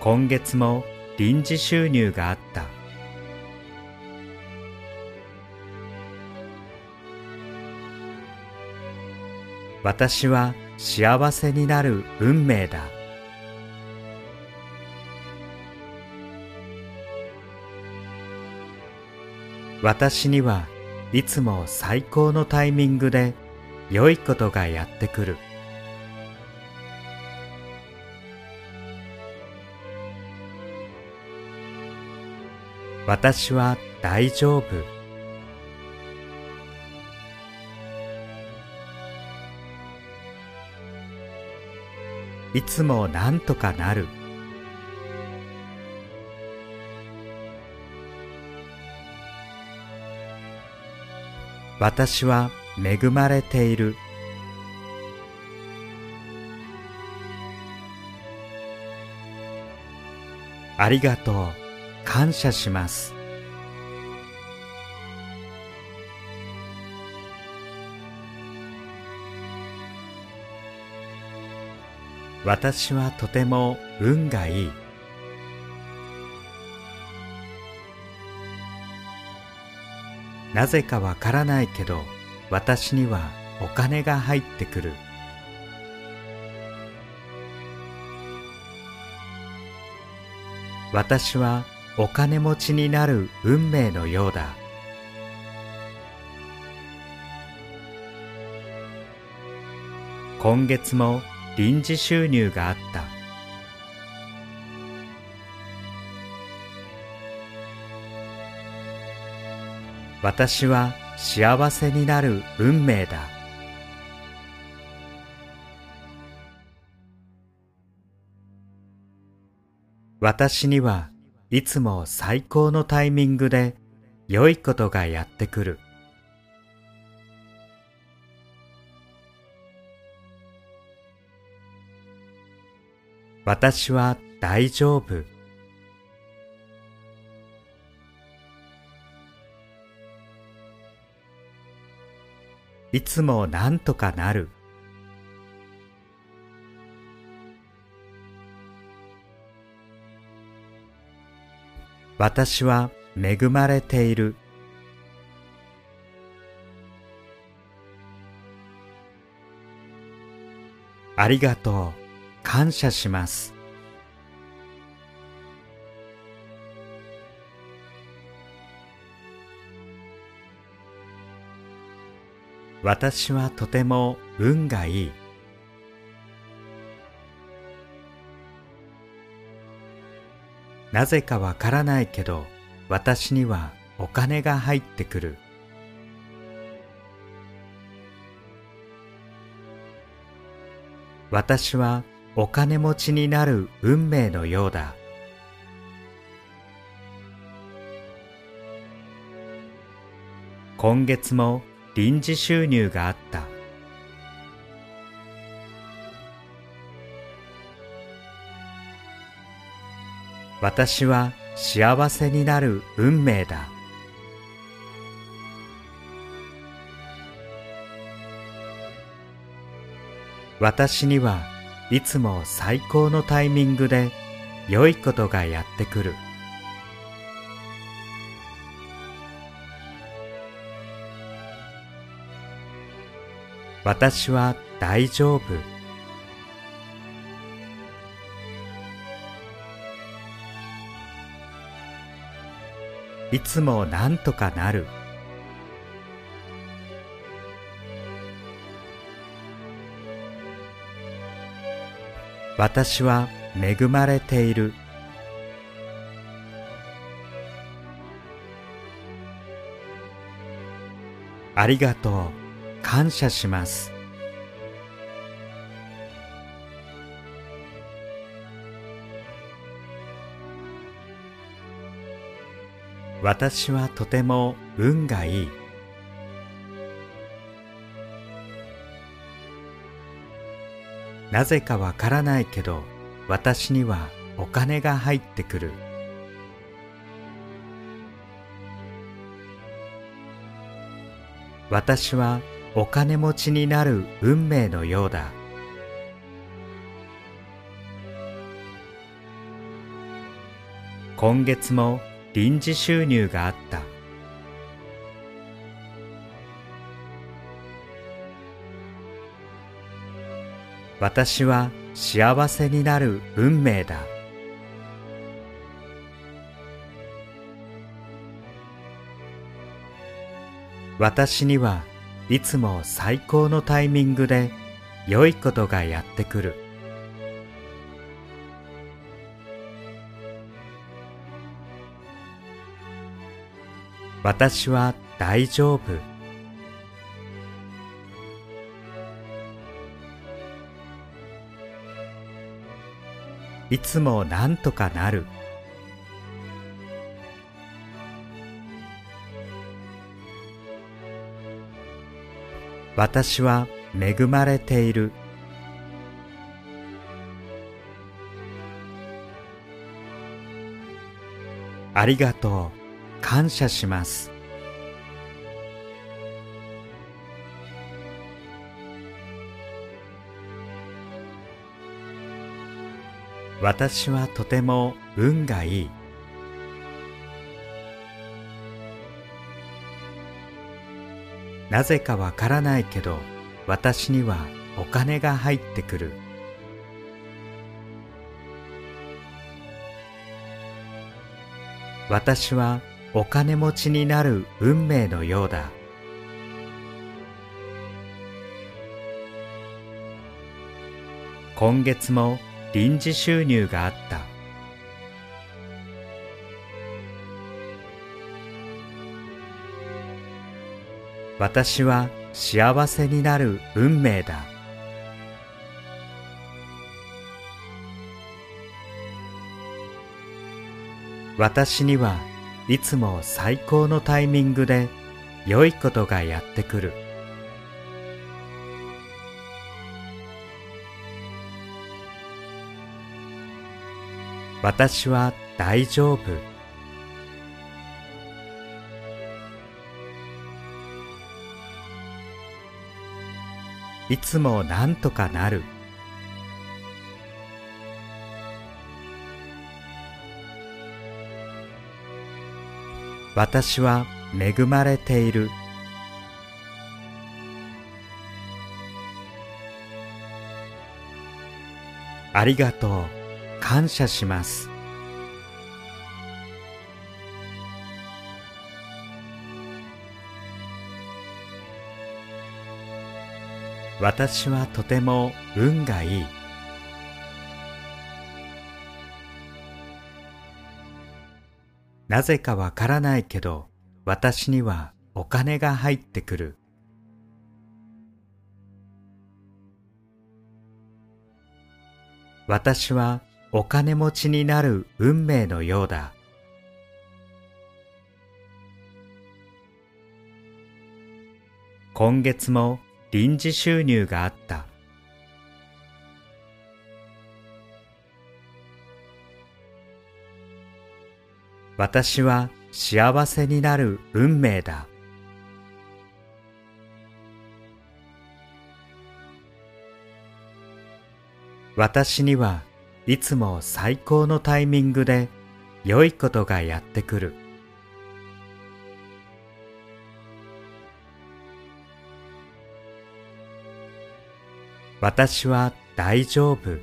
今月も臨時収入があった。私は幸せになる運命だ。私にはいつも最高のタイミングで良いことがやってくる。私は大丈夫。いつもなんとかなる。私は恵まれている。ありがとう。感謝します。私はとても運がいい。なぜかわからないけど私にはお金が入ってくる。私はお金持ちになる運命のようだ。今月も臨時収入があった。私は幸せになる運命だ。私にはいつも最高のタイミングで良いことがやってくる。私は大丈夫。いつもなんとかなる。私は恵まれている。ありがとう。感謝します。私はとても運がいい。なぜかわからないけど私にはお金が入ってくる。私はお金持ちになる運命のようだ。今月も臨時収入があった。私は幸せになる運命だ。私にはいつも最高のタイミングで良いことがやってくる。私は大丈夫。いつもなんとかなる。私は恵まれている。ありがとう。感謝します。私はとても運がいい。なぜかわからないけど私にはお金が入ってくる。私はお金持ちになる運命のようだ。今月も臨時収入があった。私は幸せになる運命だ。私にはいつも最高のタイミングで良いことがやってくる。私は大丈夫。いつもなんとかなる。私は恵まれている。ありがとう。感謝します。私はとても運がいい。なぜかわからないけど私にはお金が入ってくる。私はお金持ちになる運命のようだ。今月も臨時収入があった。私は幸せになる運命だ。私にはいつも最高のタイミングで良いことがやってくる。私は大丈夫。いつもなんとかなる。私は恵まれている。ありがとう。感謝します。私はとても運がいい。なぜかわからないけど私にはお金が入ってくる。私はお金持ちになる運命のようだ。今月も臨時収入があった。私は幸せになる運命だ。私にはいつも最高のタイミングで良いことがやってくる。私は大丈夫。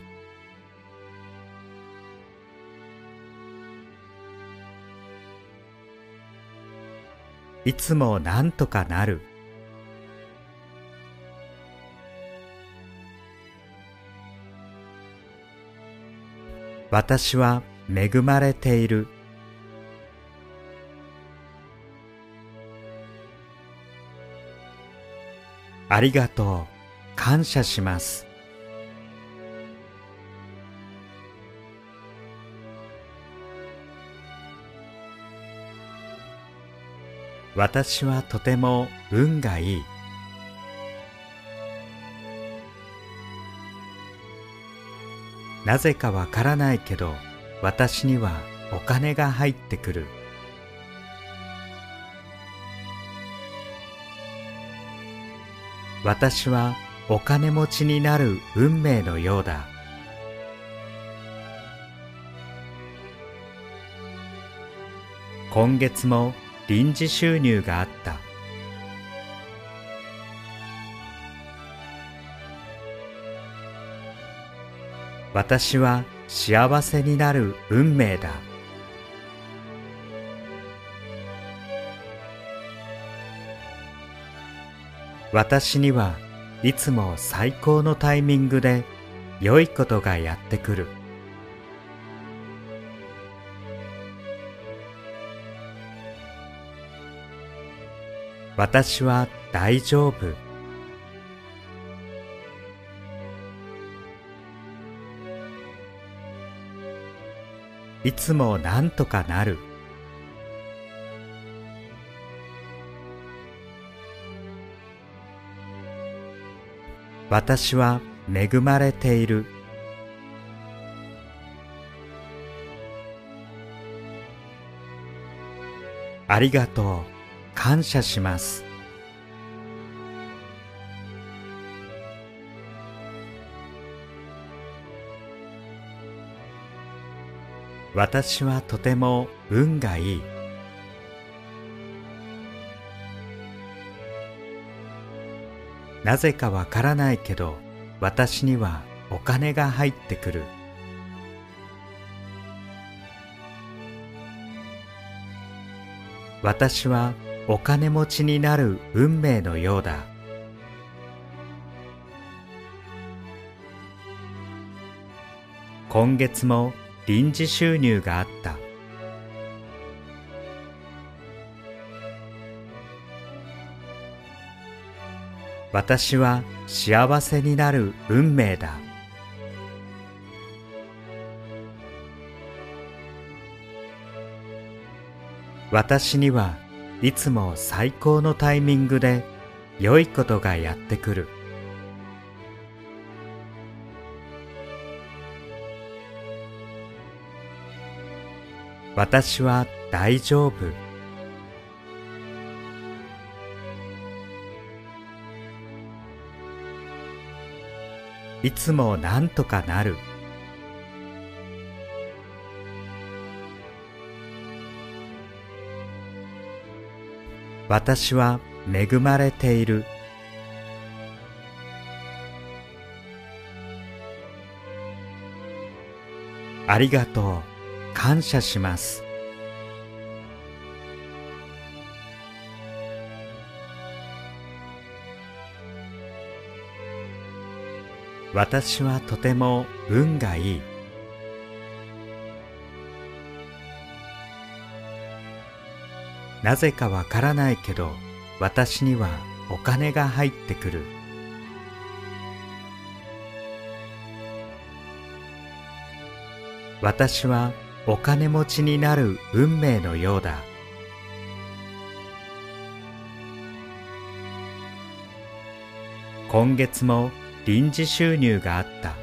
いつもなんとかなる。私は恵まれている。ありがとう。感謝します。私はとても運がいい。なぜかわからないけど私にはお金が入ってくる。私はお金持ちになる運命のようだ。今月も臨時収入があった。私は幸せになる運命だ。私にはいつも最高のタイミングで良いことがやってくる。私は大丈夫。いつもなんとかなる。私は恵まれている。ありがとう。感謝します。私はとても運がいい。なぜかわからないけど私にはお金が入ってくる。私はお金持ちになる運命のようだ。今月も臨時収入があった。私は幸せになる運命だ。私にはいつも最高のタイミングで良いことがやってくる。私は大丈夫。いつもなんとかなる。私は恵まれている。ありがとう。感謝します。私はとても運がいい。なぜかわからないけど私にはお金が入ってくる。私はお金持ちになる運命のようだ。今月も臨時収入があった。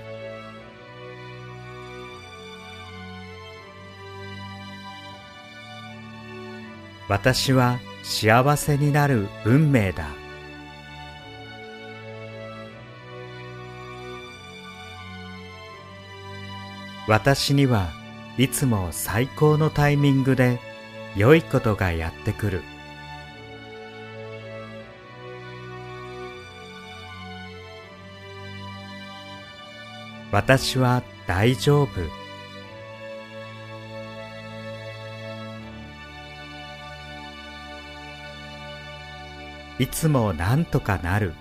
私は幸せになる運命だ。私にはいつも最高のタイミングで良いことがやってくる。私は大丈夫。いつもなんとかなる。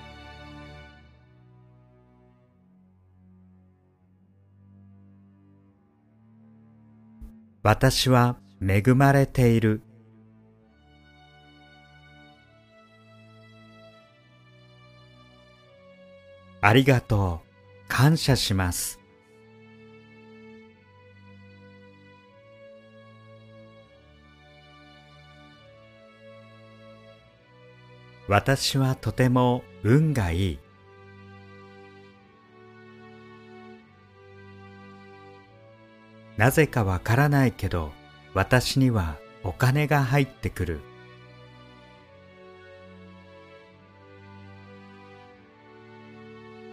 私は恵まれている。ありがとう。感謝します。私はとても運がいい。なぜかわからないけど私にはお金が入ってくる。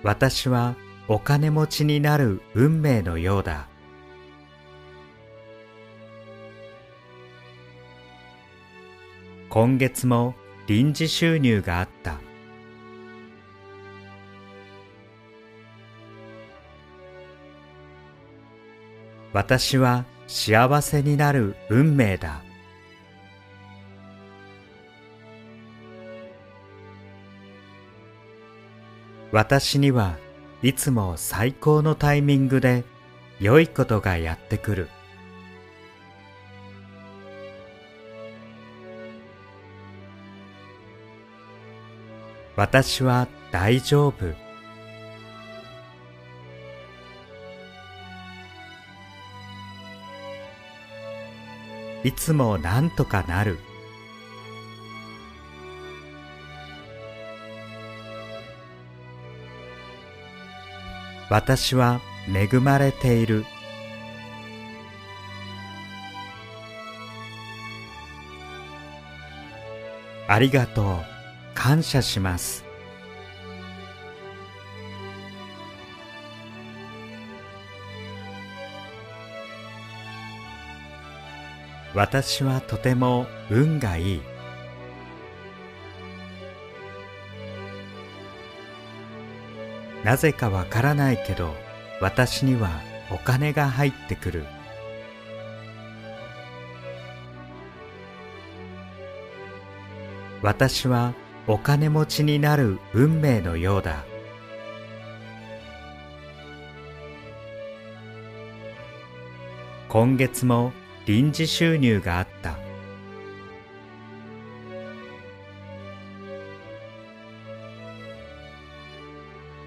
私はお金持ちになる運命のようだ。今月も臨時収入があった。私は幸せになる運命だ。私にはいつも最高のタイミングで良いことがやってくる。私は大丈夫。いつもなんとかなる。私は恵まれている。ありがとう。感謝します。私はとても運がいい。なぜかわからないけど私にはお金が入ってくる。私はお金持ちになる運命のようだ今月も臨時収入があった。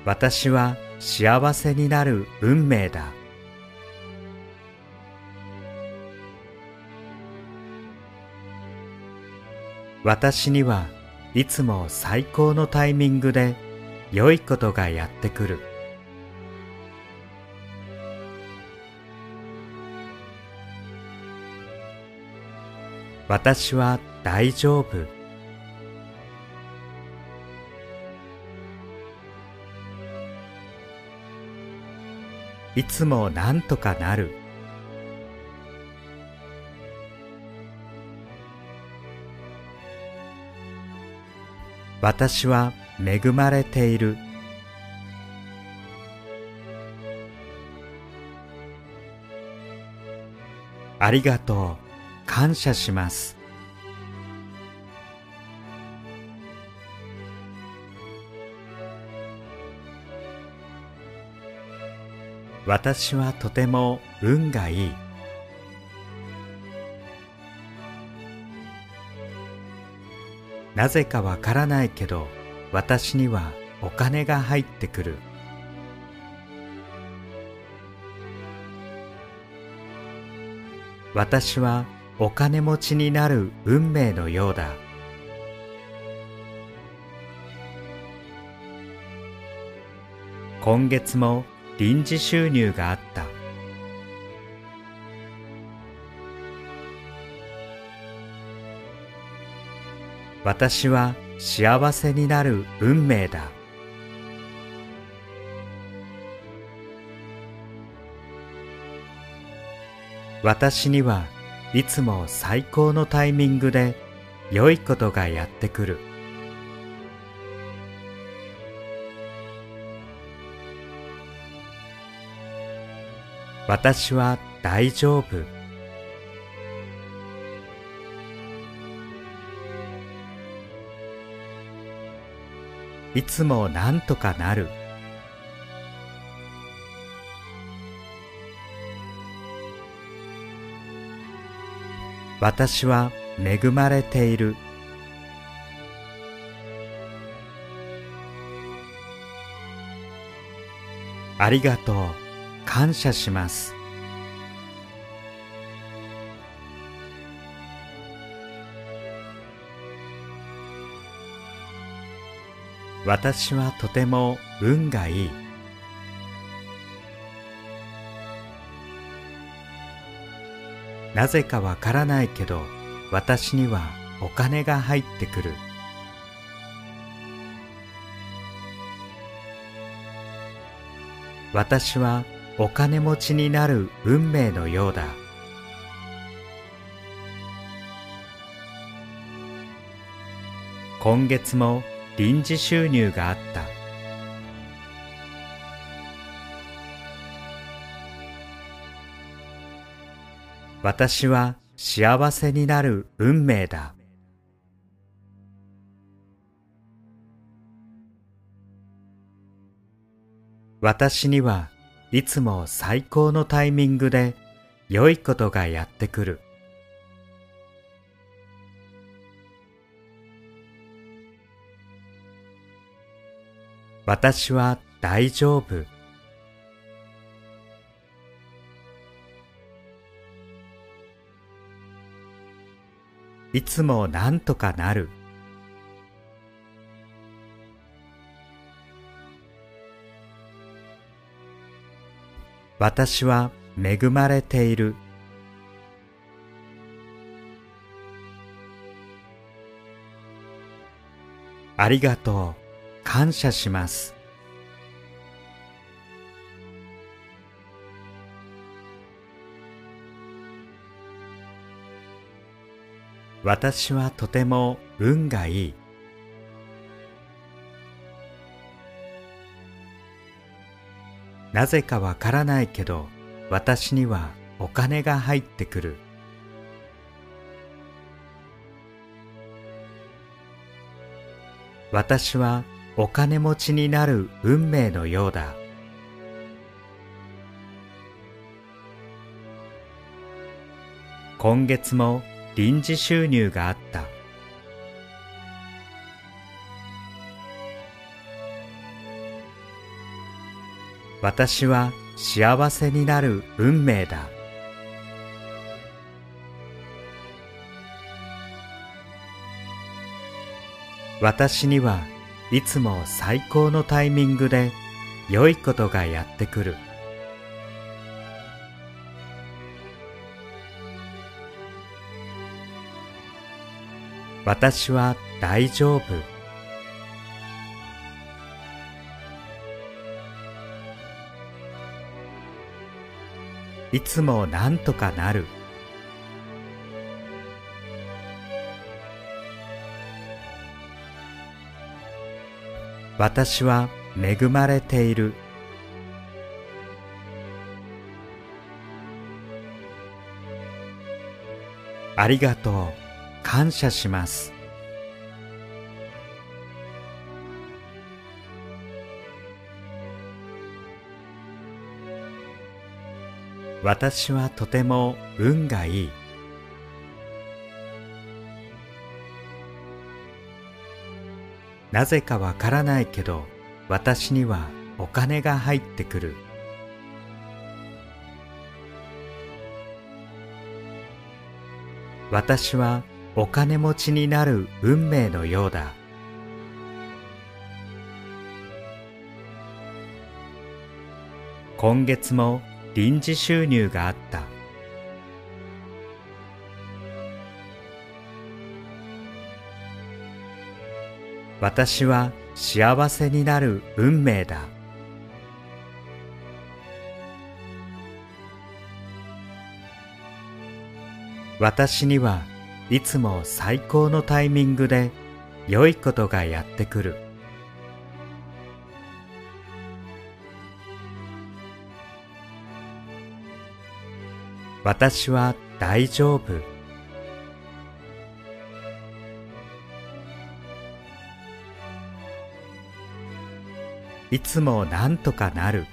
私は幸せになる運命だ。私にはいつも最高のタイミングで良いことがやってくる。私は大丈夫いつもなんとかなる私は恵まれている。ありがとう。感謝します。私はとても運がいい。なぜかわからないけど私にはお金が入ってくる私はお金持ちになる運命のようだ。今月も臨時収入があった。私は幸せになる運命だ。私にはいつも最高のタイミングで良いことがやってくる。私は大丈夫。いつもなんとかなる。私は恵まれている。ありがとう。感謝します。私はとても運がいい。なぜかわからないけど私にはお金が入ってくる。私はお金持ちになる運命のようだ。今月も臨時収入があった。私は幸せになる運命だ。私にはいつも最高のタイミングで良いことがやってくる。私は大丈夫。いつもなんとかなる。私は恵まれている。ありがとう。感謝します。私はとても運がいい。なぜかわからないけど私にはお金が入ってくる。私はお金持ちになる運命のようだ。今月も臨時収入があった。私は幸せになる運命だ。私にはいつも最高のタイミングで良いことがやってくる。私は大丈夫。いつもなんとかなる。私は恵まれている。ありがとう。感謝します。私はとても運がいい。なぜかわからないけど私にはお金が入ってくる。私はお金持ちになる運命のようだ。今月も臨時収入があった。私は幸せになる運命だ。私にはいつも最高のタイミングで良いことがやってくる。私は大丈夫。いつもなんとかなる。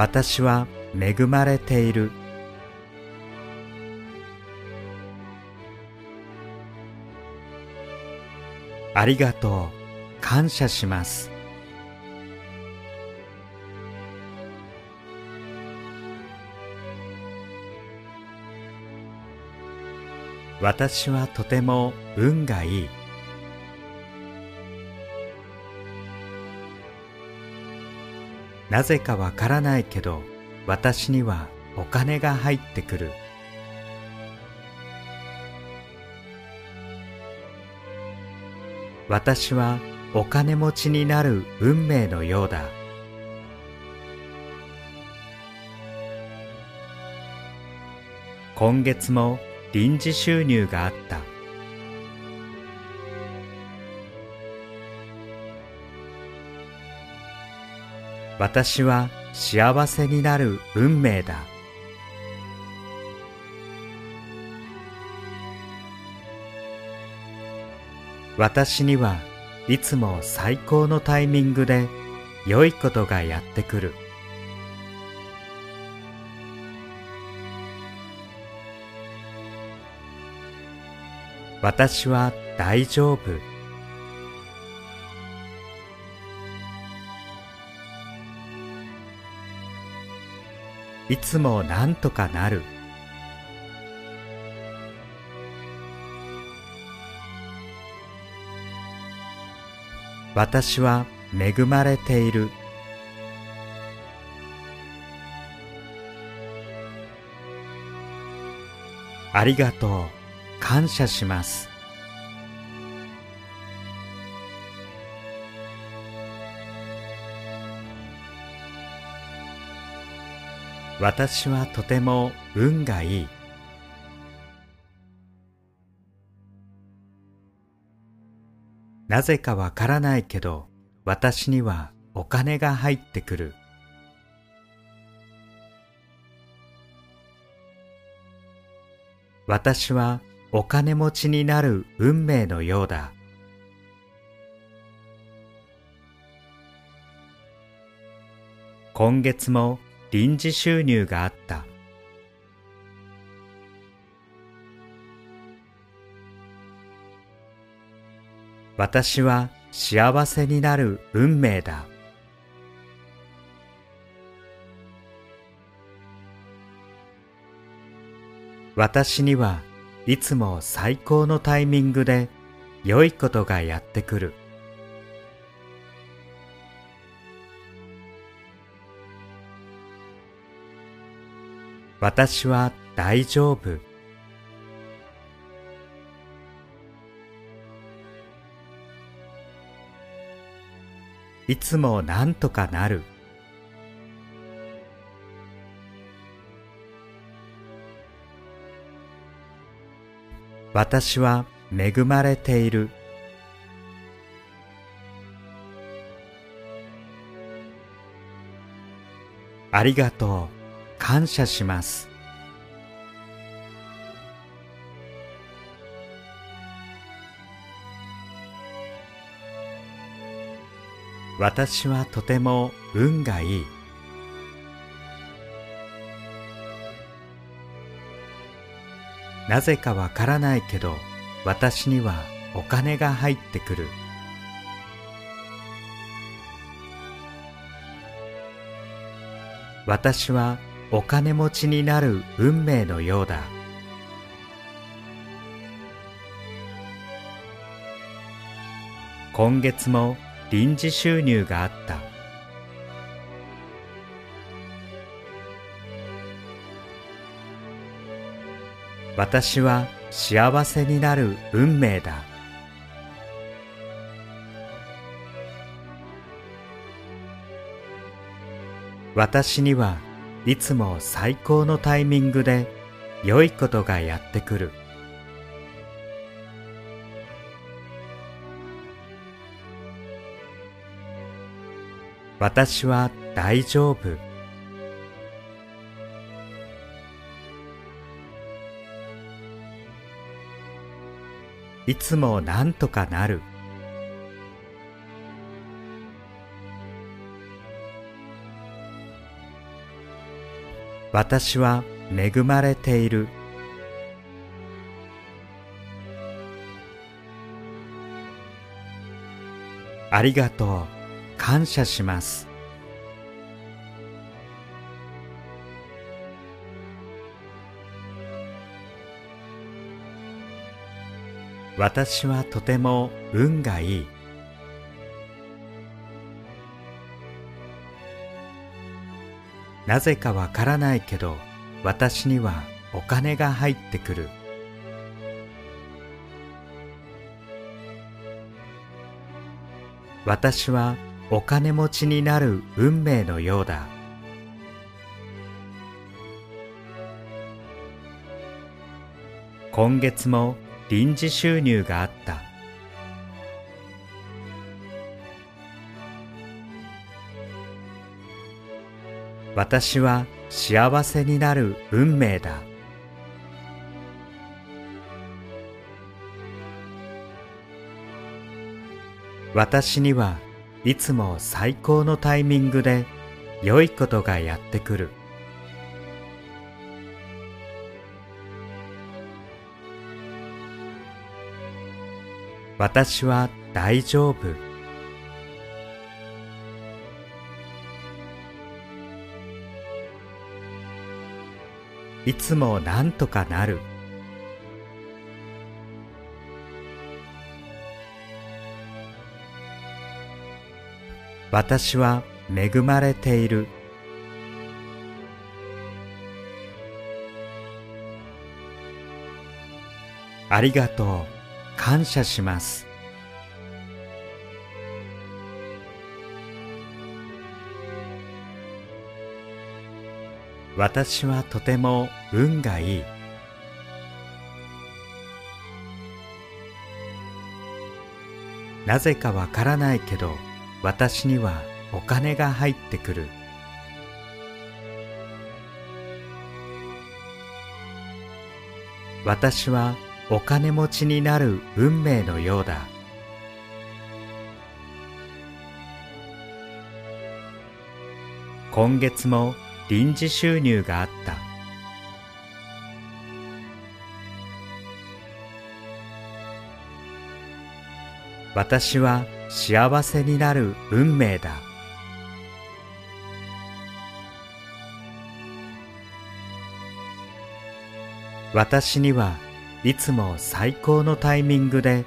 私は恵まれている。ありがとう。感謝します。私はとても運がいい。なぜかわからないけど私にはお金が入ってくる。私はお金持ちになる運命のようだ。今月も臨時収入があった。私は幸せになる運命だ。私にはいつも最高のタイミングで良いことがやってくる。私は大丈夫。いつもなんとかなる。私は恵まれている。ありがとう。感謝します。私はとても運がいい。なぜかわからないけど私にはお金が入ってくる。私はお金持ちになる運命のようだ。今月も臨時収入があった。私は幸せになる運命だ。私にはいつも最高のタイミングで良いことがやってくる。私は大丈夫。いつもなんとかなる。私は恵まれている。ありがとう。感謝します。私はとても運がいい。なぜかわからないけど私にはお金が入ってくる。私はお金持ちになる運命のようだ。今月も臨時収入があった。私は幸せになる運命だ。私にはいつも最高のタイミングで良いことがやってくる。私は大丈夫。いつもなんとかなる。私は恵まれている。ありがとう。感謝します。私はとても運がいい。なぜかわからないけど私にはお金が入ってくる。私はお金持ちになる運命のようだ。今月も臨時収入があった。私は幸せになる運命だ。私にはいつも最高のタイミングで良いことがやってくる。私は大丈夫。いつもなんとかなる。私は恵まれている。ありがとう。感謝します。私はとても運がいい。なぜかわからないけど私にはお金が入ってくる。私はお金持ちになる運命のようだ。今月も臨時収入があった。私は幸せになる運命だ。私にはいつも最高のタイミングで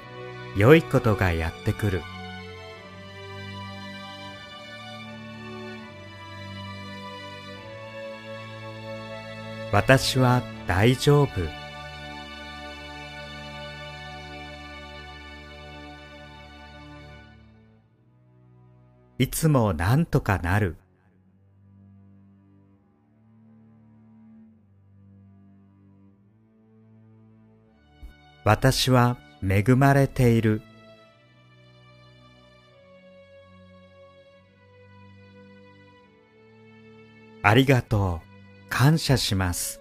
良いことがやってくる。私は大丈夫。いつもなんとかなる。私は恵まれている。ありがとう。感謝します。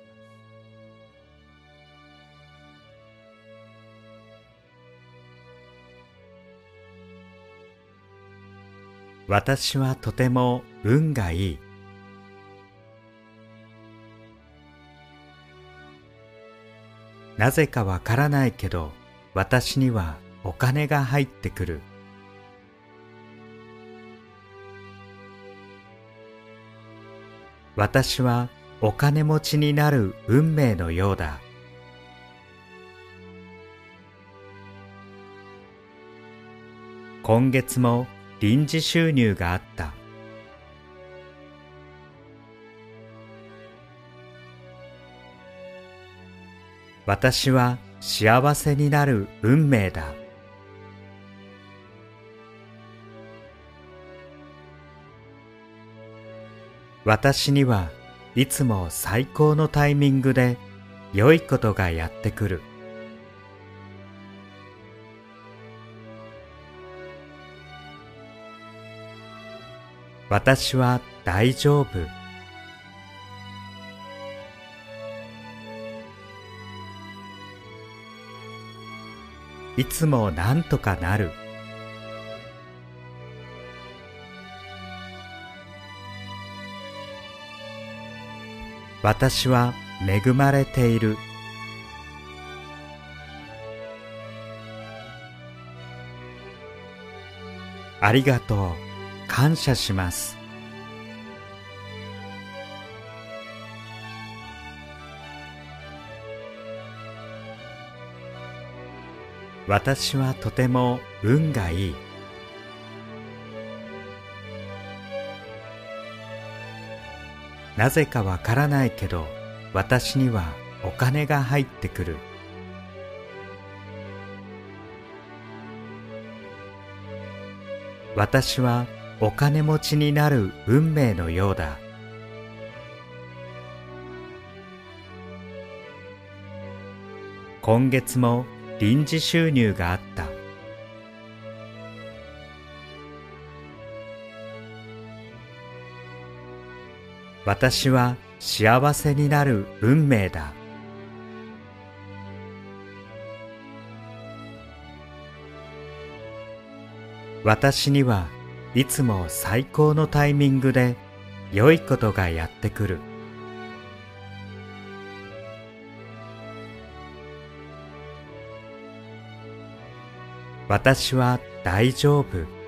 私はとても運がいい。なぜかわからないけど私にはお金が入ってくる。私はお金持ちになる運命のようだ。今月も臨時収入があった。私は幸せになる運命だ。私にはいつも最高のタイミングで良いことがやってくる。私は大丈夫。いつもなんとかなる。私は恵まれている。ありがとう。感謝します。私はとても運がいい。なぜかわからないけど私にはお金が入ってくる。私はお金持ちになる運命のようだ。今月も臨時収入があった。私は幸せになる運命だ。私にはいつも最高のタイミングで良いことがやってくる。私は大丈夫。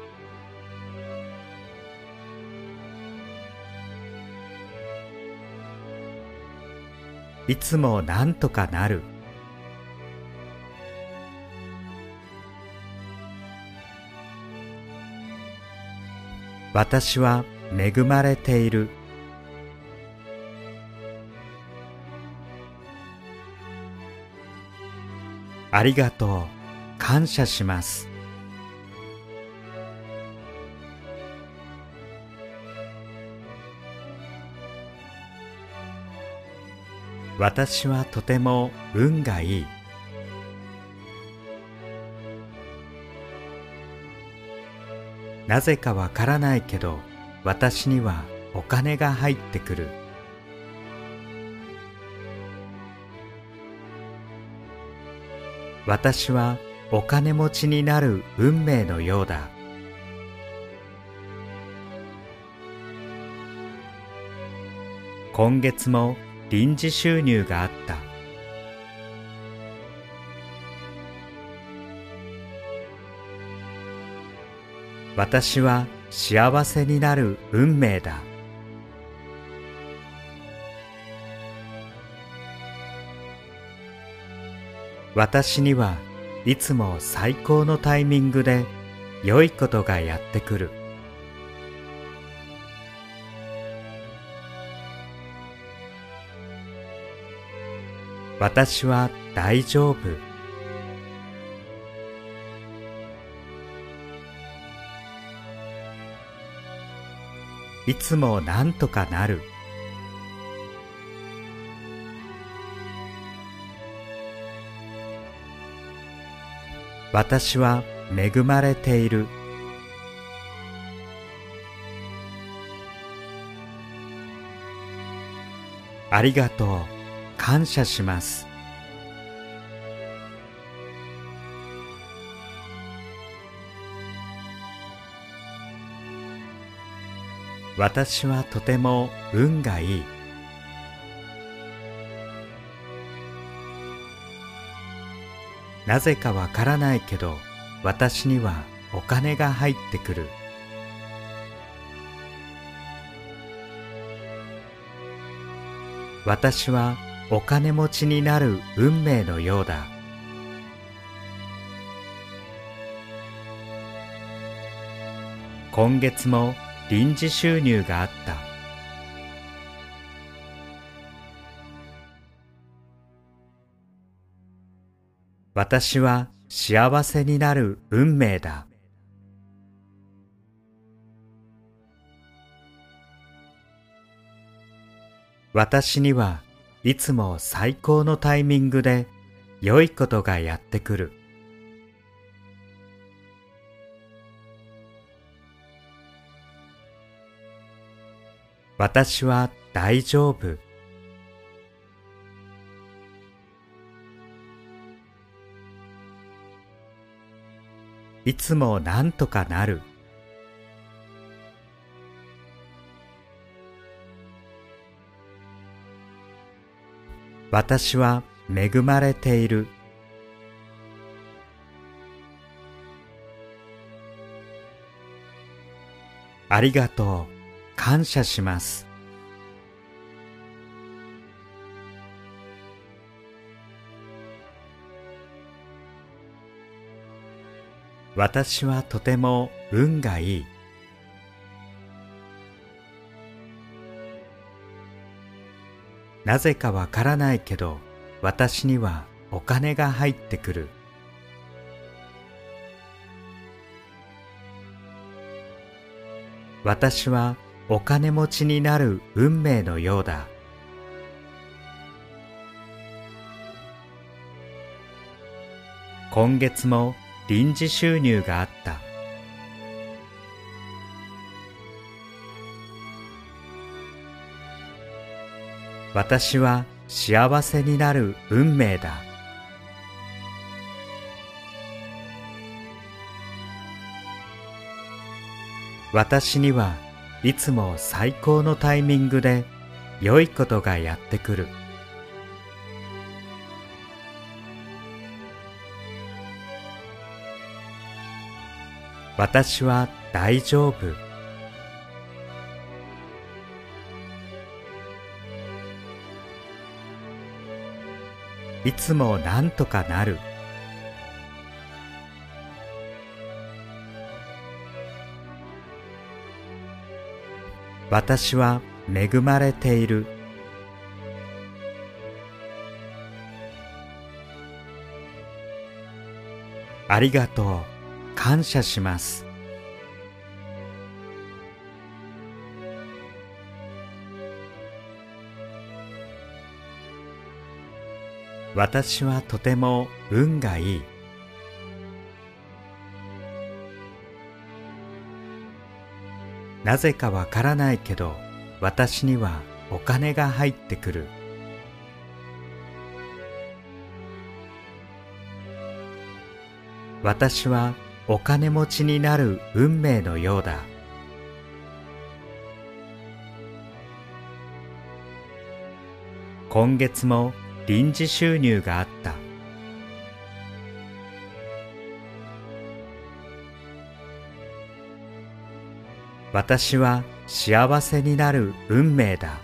いつもなんとかなる。私は恵まれている。ありがとう。感謝します。私はとても運がいい。なぜかわからないけど私にはお金が入ってくる。私はお金持ちになる運命のようだ。今月も臨時収入があった。私は幸せになる運命だ。私にはいつも最高のタイミングで良いことがやってくる。私は大丈夫。いつもなんとかなる。私は恵まれている。ありがとう。感謝します。私はとても運がいい。なぜかわからないけど私にはお金が入ってくる。私はお金持ちになる運命のようだ。今月も臨時収入があった。私は幸せになる運命だ。私にはいつも最高のタイミングで良いことがやってくる。私は大丈夫。いつもなんとかなる。私は恵まれている。ありがとう。感謝します。私はとても運がいい。なぜかわからないけど私にはお金が入ってくる。私はお金持ちになる運命のようだ。今月も臨時収入があった。私は幸せになる運命だ。私にはいつも最高のタイミングで良いことがやってくる。私は大丈夫。いつもなんとかなる。私は恵まれている。ありがとう。感謝します。私はとても運がいい。なぜかわからないけど私にはお金が入ってくる。私はお金持ちになる運命のようだ。今月も臨時収入があった。私は幸せになる運命だ。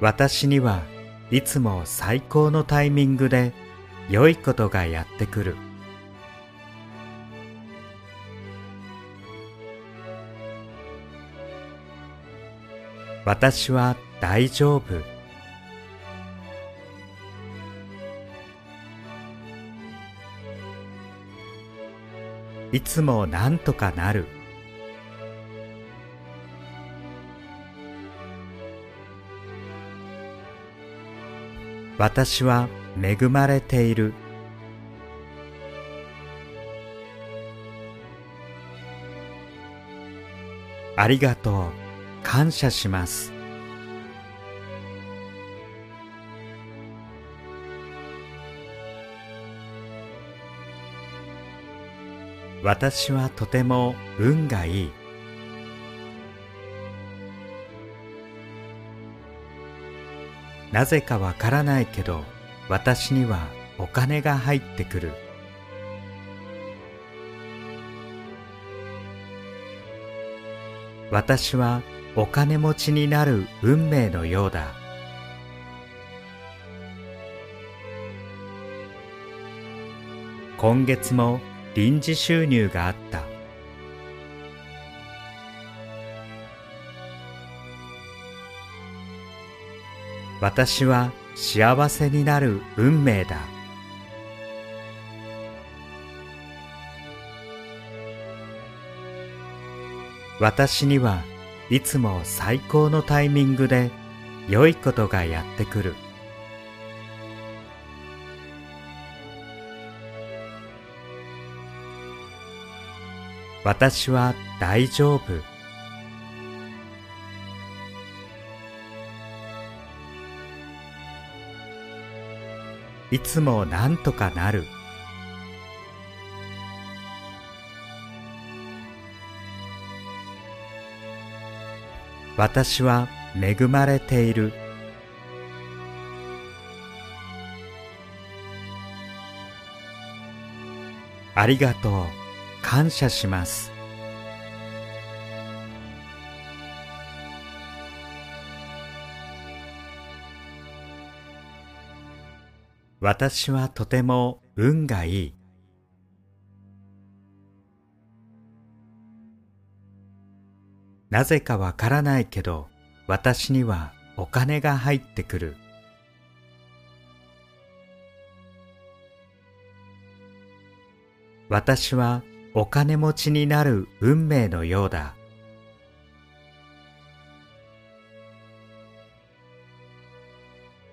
私にはいつも最高のタイミングで良いことがやってくる。私は大丈夫。いつもなんとかなる。私は恵まれている。ありがとう。感謝します。私はとても運がいい。なぜかわからないけど私にはお金が入ってくる。私はお金持ちになる運命のようだ。今月も臨時収入があった。私は幸せになる運命だ。私にはいつも最高のタイミングで良いことがやってくる。私は大丈夫。いつもなんとかなる。私は恵まれている。ありがとう。感謝します。私はとても運がいい。なぜかわからないけど私にはお金が入ってくる。私はお金持ちになる運命のようだ。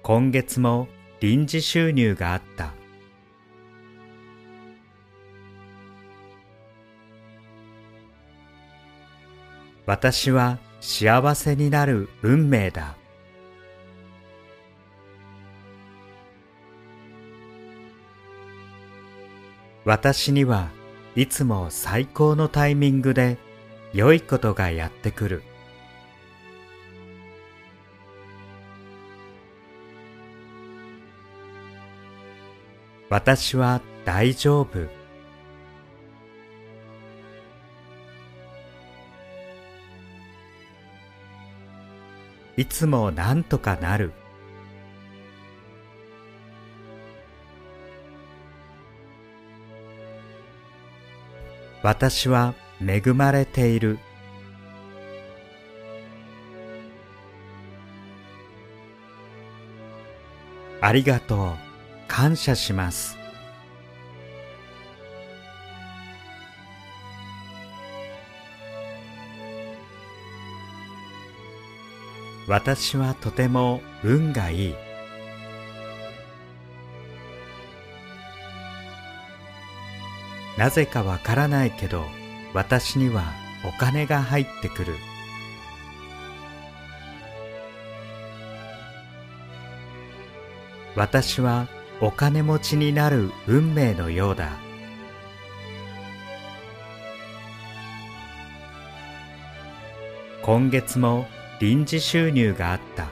今月も臨時収入があった。私は幸せになる運命だ。私にはいつも最高のタイミングで良いことがやってくる。私は大丈夫。いつもなんとかなる。私は恵まれている。ありがとう。感謝します。私はとても運がいい。なぜかわからないけど私にはお金が入ってくる。私はお金持ちになる運命のようだ。今月も臨時収入があった。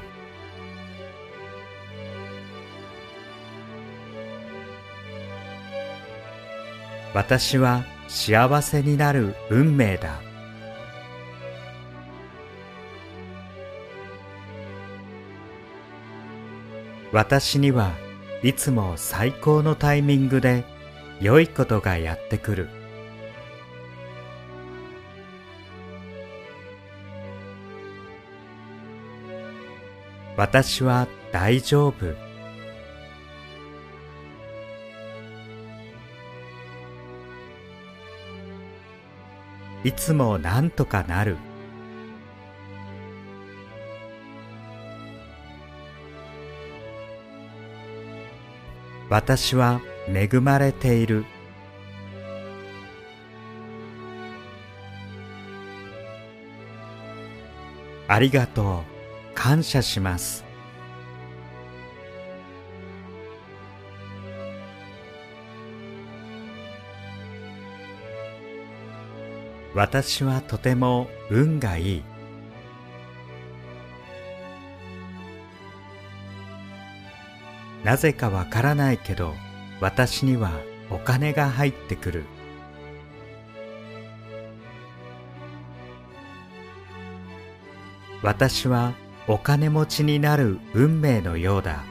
私は幸せになる運命だ。私にはいつも最高のタイミングで良いことがやってくる。私は大丈夫。いつもなんとかなる。私は恵まれている。ありがとう。感謝します。私はとても運がいい。なぜかわからないけど私にはお金が入ってくる。私はお金持ちになる運命のようだ。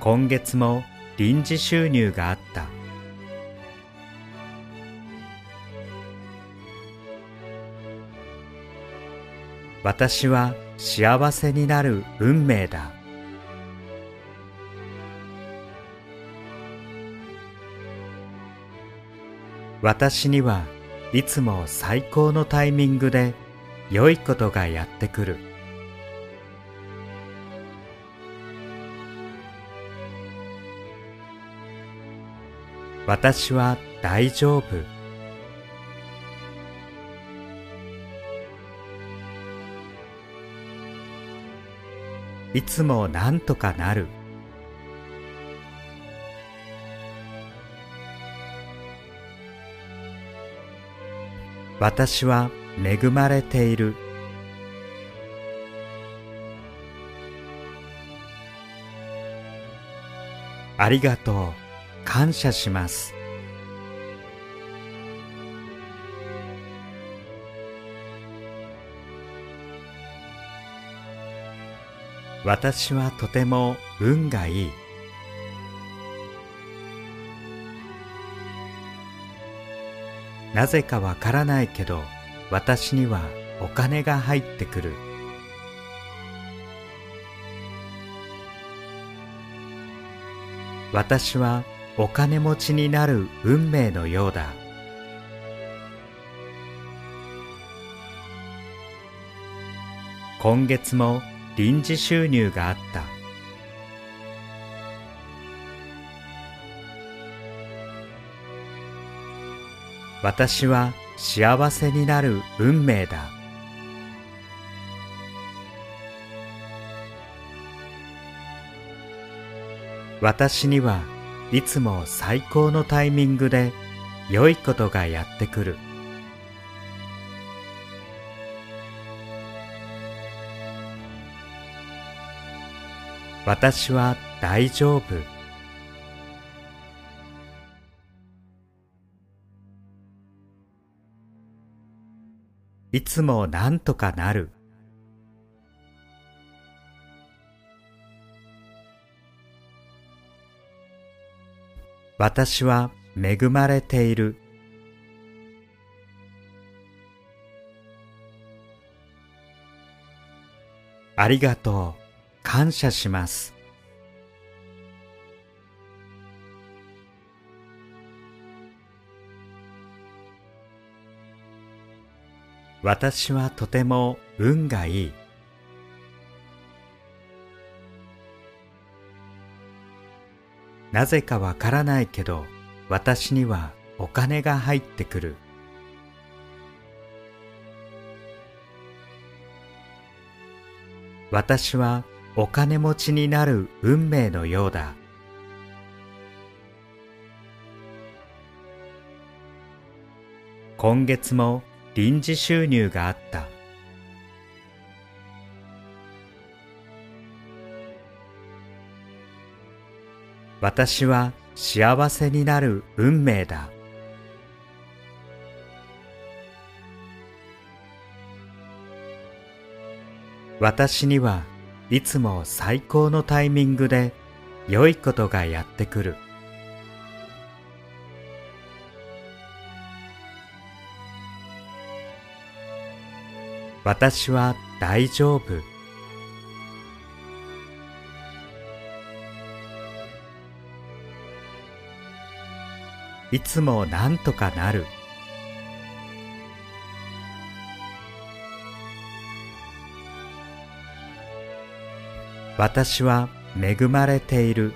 今月も臨時収入があった。私は幸せになる運命だ。私にはいつも最高のタイミングで良いことがやってくる。私は大丈夫。いつもなんとかなる。私は恵まれている。ありがとう。感謝します。私はとても運がいい。なぜかわからないけど私にはお金が入ってくる。私はお金持ちになる運命のようだ。今月も臨時収入があった。私は幸せになる運命だ。私にはいつも最高のタイミングで良いことがやってくる。私は大丈夫。いつもなんとかなる。私は恵まれている。ありがとう。感謝します。私はとても運がいい。なぜかわからないけど私にはお金が入ってくる。私はお金持ちになる運命のようだ。今月も臨時収入があった。私は幸せになる運命だ。私にはいつも最高のタイミングで良いことがやってくる。私は大丈夫。いつもなんとかなる。私は恵まれている。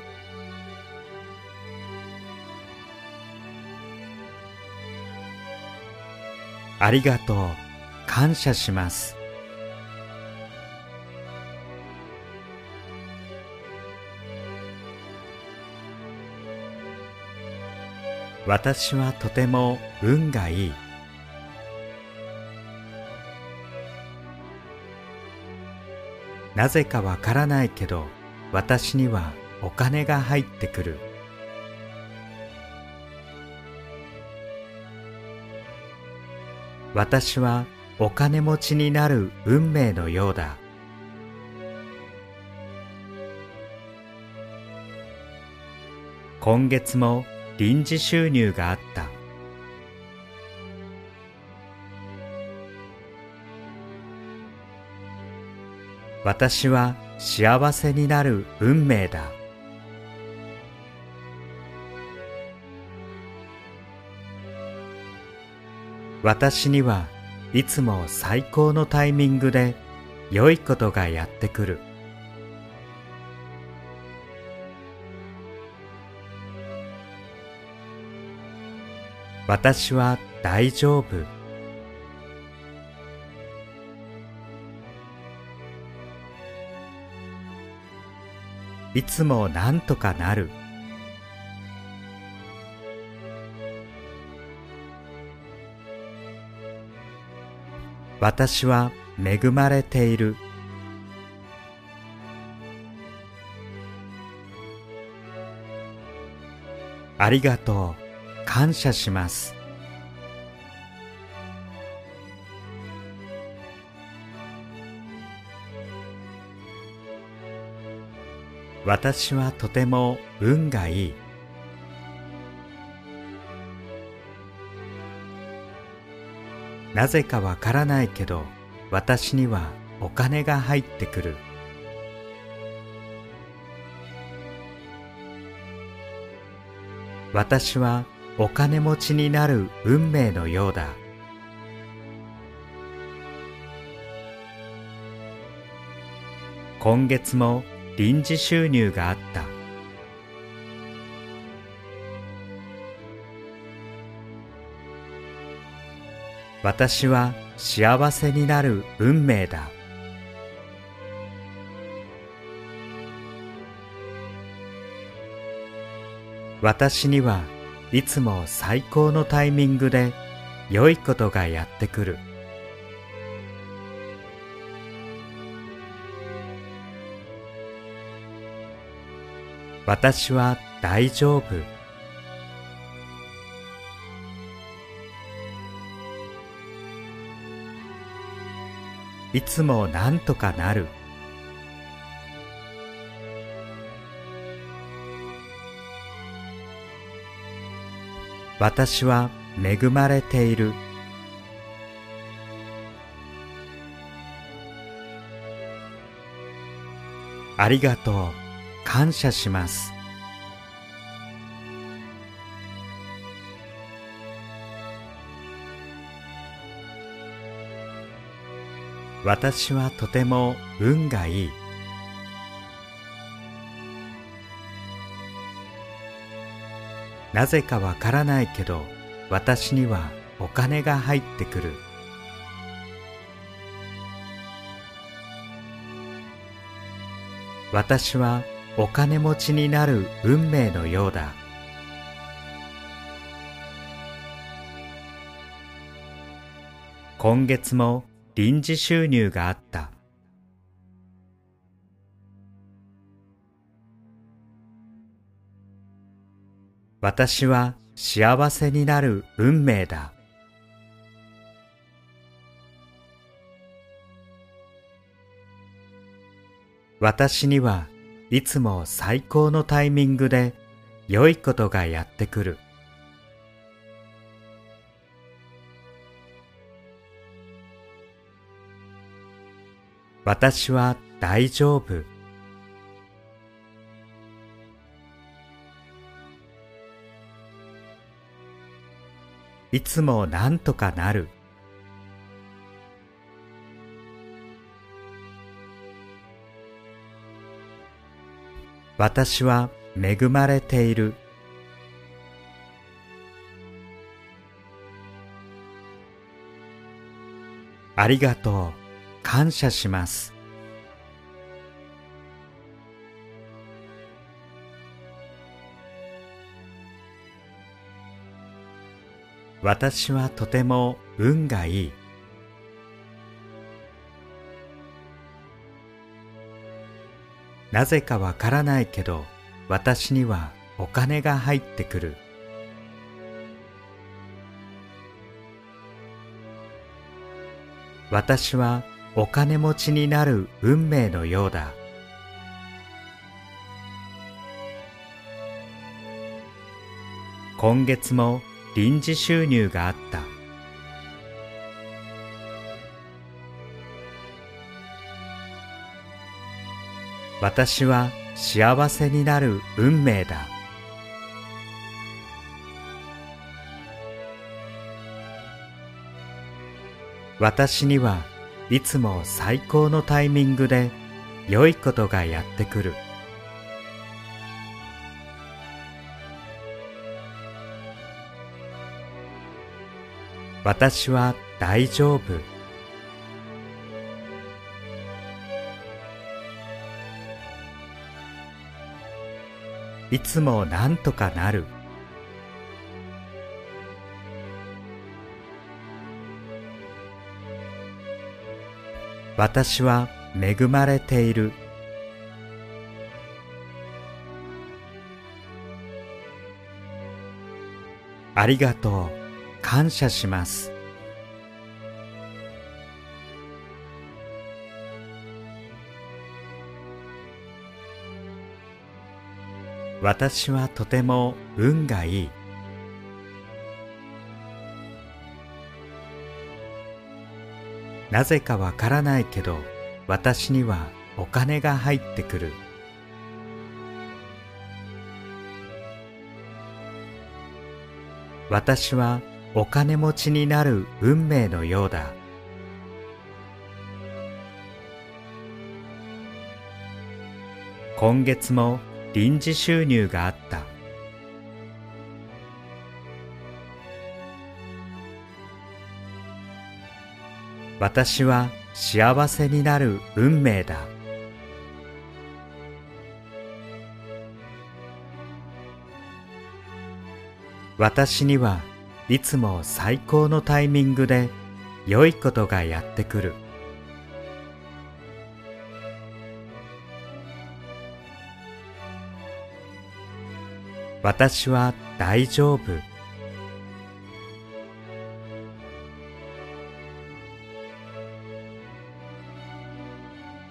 ありがとう。感謝します。私はとても運がいい。なぜかわからないけど私にはお金が入ってくる。私はお金持ちになる運命のようだ。今月も臨時収入があった。私は幸せになる運命だ。私にはいつも最高のタイミングで良いことがやってくる。私は大丈夫。いつもなんとかなる。私は恵まれている。ありがとう。感謝します。私はとても運がいい。なぜかわからないけど私にはお金が入ってくる。私はお金持ちになる運命のようだ。今月も臨時収入があった。私は幸せになる運命だ。私にはいつも最高のタイミングで良いことがやってくる。私は大丈夫。いつもなんとかなる。私は恵まれている。ありがとう。感謝します。私はとても運がいい。なぜかわからないけど私にはお金が入ってくる。私はお金持ちになる運命のようだ。今月も臨時収入があった。私は幸せになる運命だ。私にはいつも最高のタイミングで良いことがやってくる。私は大丈夫。いつもなんとかなる。私は恵まれている。ありがとう。感謝します。私はとても運がいい。なぜかわからないけど私にはお金が入ってくる。私はお金持ちになる運命のようだ。今月も臨時収入があった。私は幸せになる運命だ。私にはいつも最高のタイミングで良いことがやってくる。私は大丈夫。いつもなんとかなる。私は恵まれている。ありがとう。感謝します。私はとても運がいい。なぜかわからないけど私にはお金が入ってくる。私はお金持ちになる運命のようだ。今月も臨時収入があった。私は幸せになる運命だ。私にはいつも最高のタイミングで良いことがやってくる。私は大丈夫。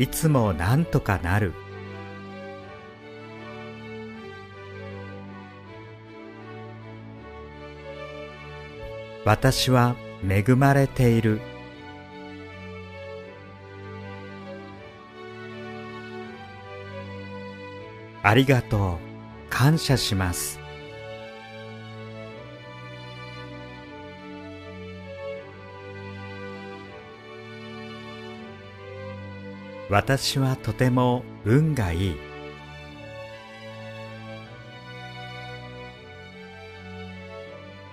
いつもなんとかなる。私は恵まれている。ありがとう。感謝します。私はとても運がいい。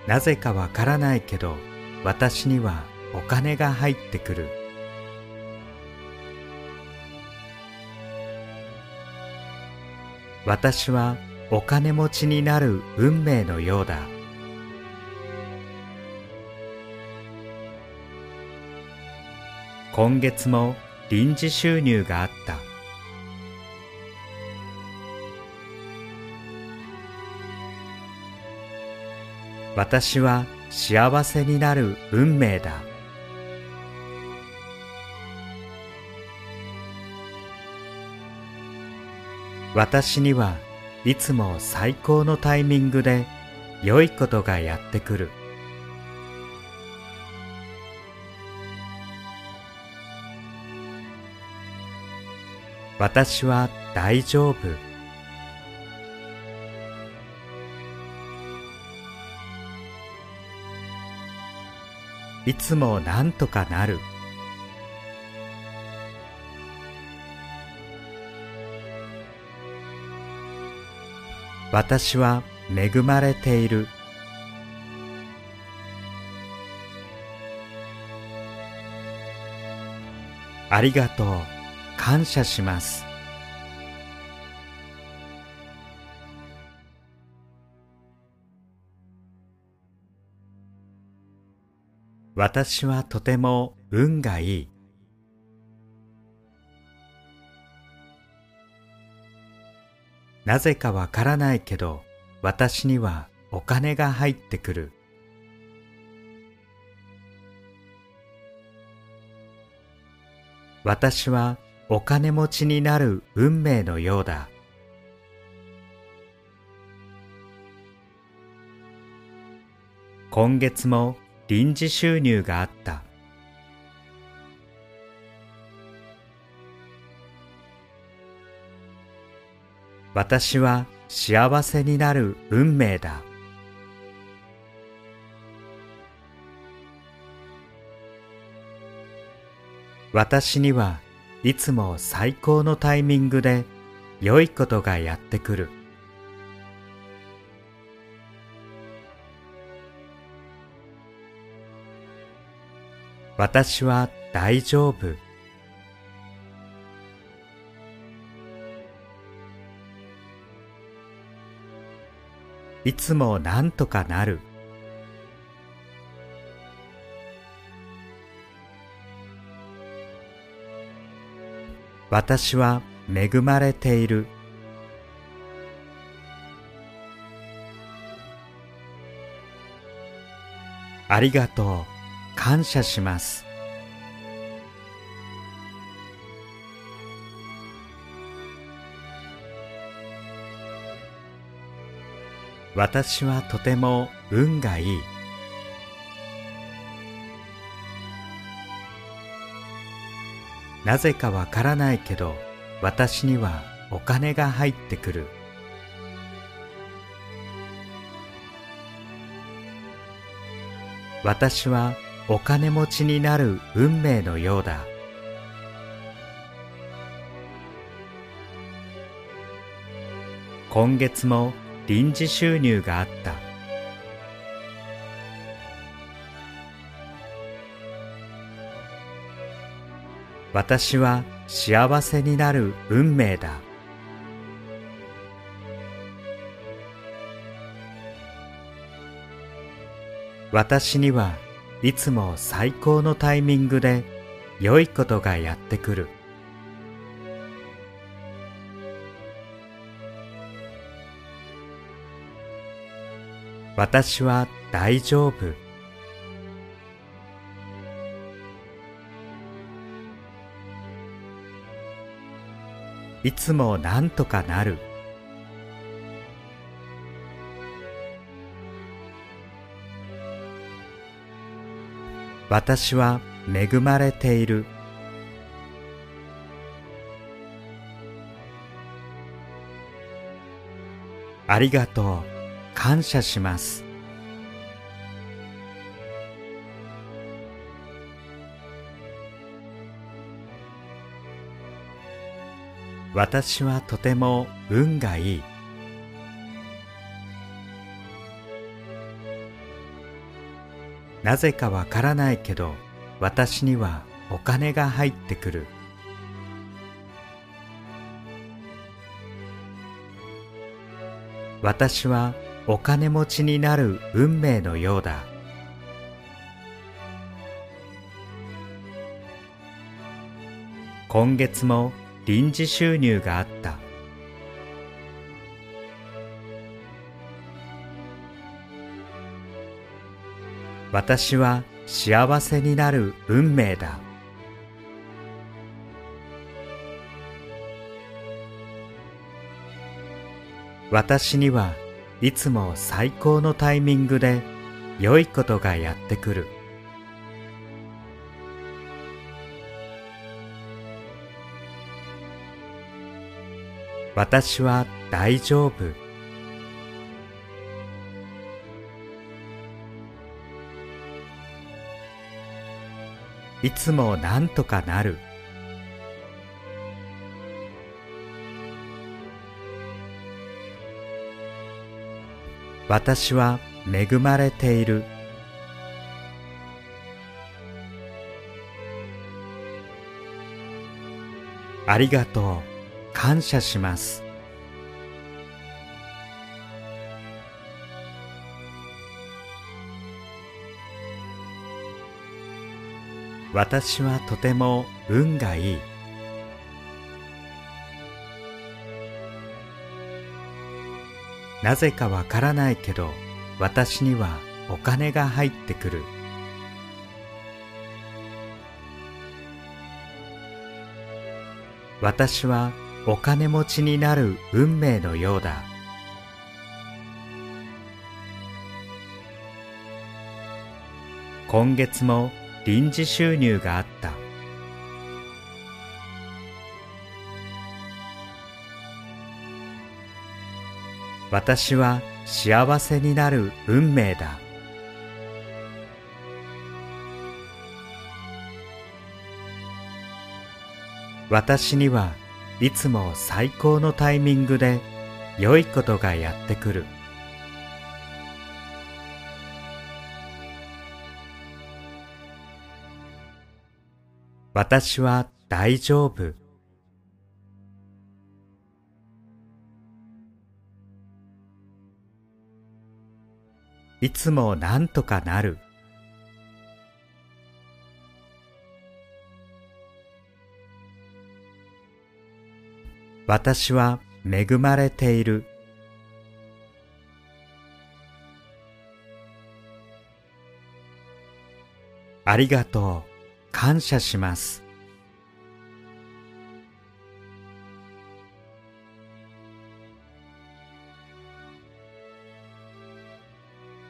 なぜかわからないけど私にはお金が入ってくる。私はお金持ちになる運命のようだ。今月も臨時収入があった。私は幸せになる運命だ。私にはいつも最高のタイミングで良いことがやってくる。私は大丈夫。いつもなんとかなる。私は恵まれている。ありがとう。感謝します。私はとても運がいい。なぜかわからないけど私にはお金が入ってくる。私はお金持ちになる運命のようだ。今月も臨時収入があった。私は幸せになる運命だ。私にはいつも最高のタイミングで良いことがやってくる。私は大丈夫。いつもなんとかなる。私は恵まれている。ありがとう。感謝します。私はとても運がいい。なぜかわからないけど私にはお金が入ってくる。私はお金持ちになる運命のようだ。今月も臨時収入があった。私は幸せになる運命だ。私にはいつも最高のタイミングで良いことがやってくる。私は大丈夫。いつもなんとかなる。私は恵まれている。ありがとう。感謝します。私はとても運がいい。なぜかわからないけど私にはお金が入ってくる。私はお金持ちになる運命のようだ。今月も臨時収入があった。私は幸せになる運命だ。私にはいつも最高のタイミングで良いことがやってくる。私は大丈夫。いつもなんとかなる。私は恵まれている。ありがとう。感謝します。私はとても運がいい。なぜかわからないけど私にはお金が入ってくる。私はお金持ちになる運命のようだ。今月も臨時収入があった。私は幸せになる運命だ。私にはいつも最高のタイミングで良いことがやってくる。私は大丈夫。いつもなんとかなる。私は恵まれている。ありがとう。感謝します。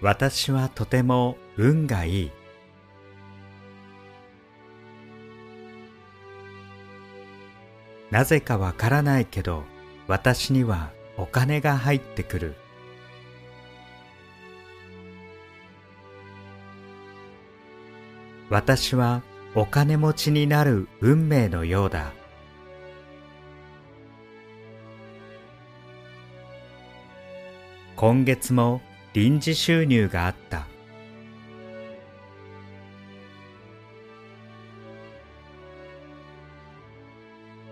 私はとても運がいい。なぜかわからないけど私にはお金が入ってくる。私はお金持ちになる運命のようだ。今月も臨時収入があった。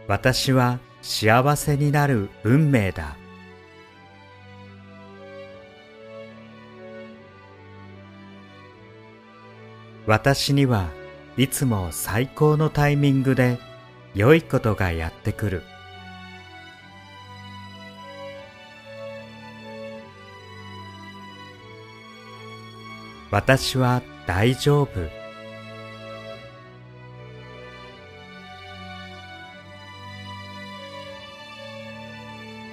私は幸せになる運命だ。私にはいつも最高のタイミングで良いことがやってくる。私は大丈夫。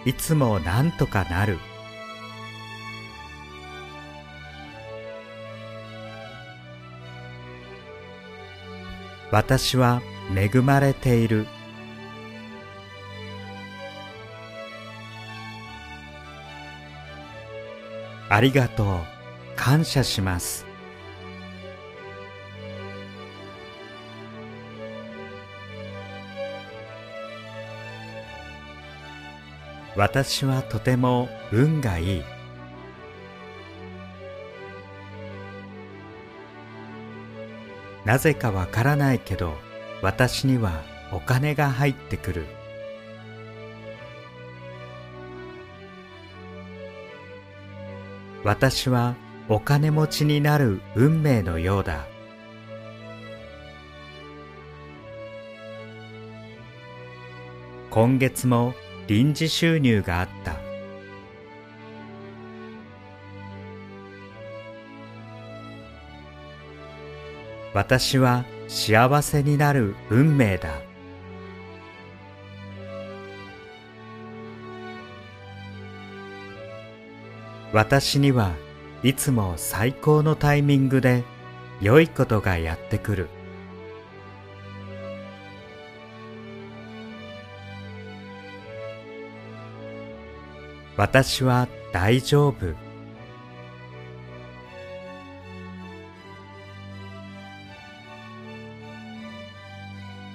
いつもなんとかなる。私は恵まれている。ありがとう。感謝します。私はとても運がいい。なぜかわからないけど私にはお金が入ってくる。私はお金持ちになる運命のようだ。今月も臨時収入があった。私は幸せになる運命だ。私にはいつも最高のタイミングで良いことがやってくる。私は大丈夫。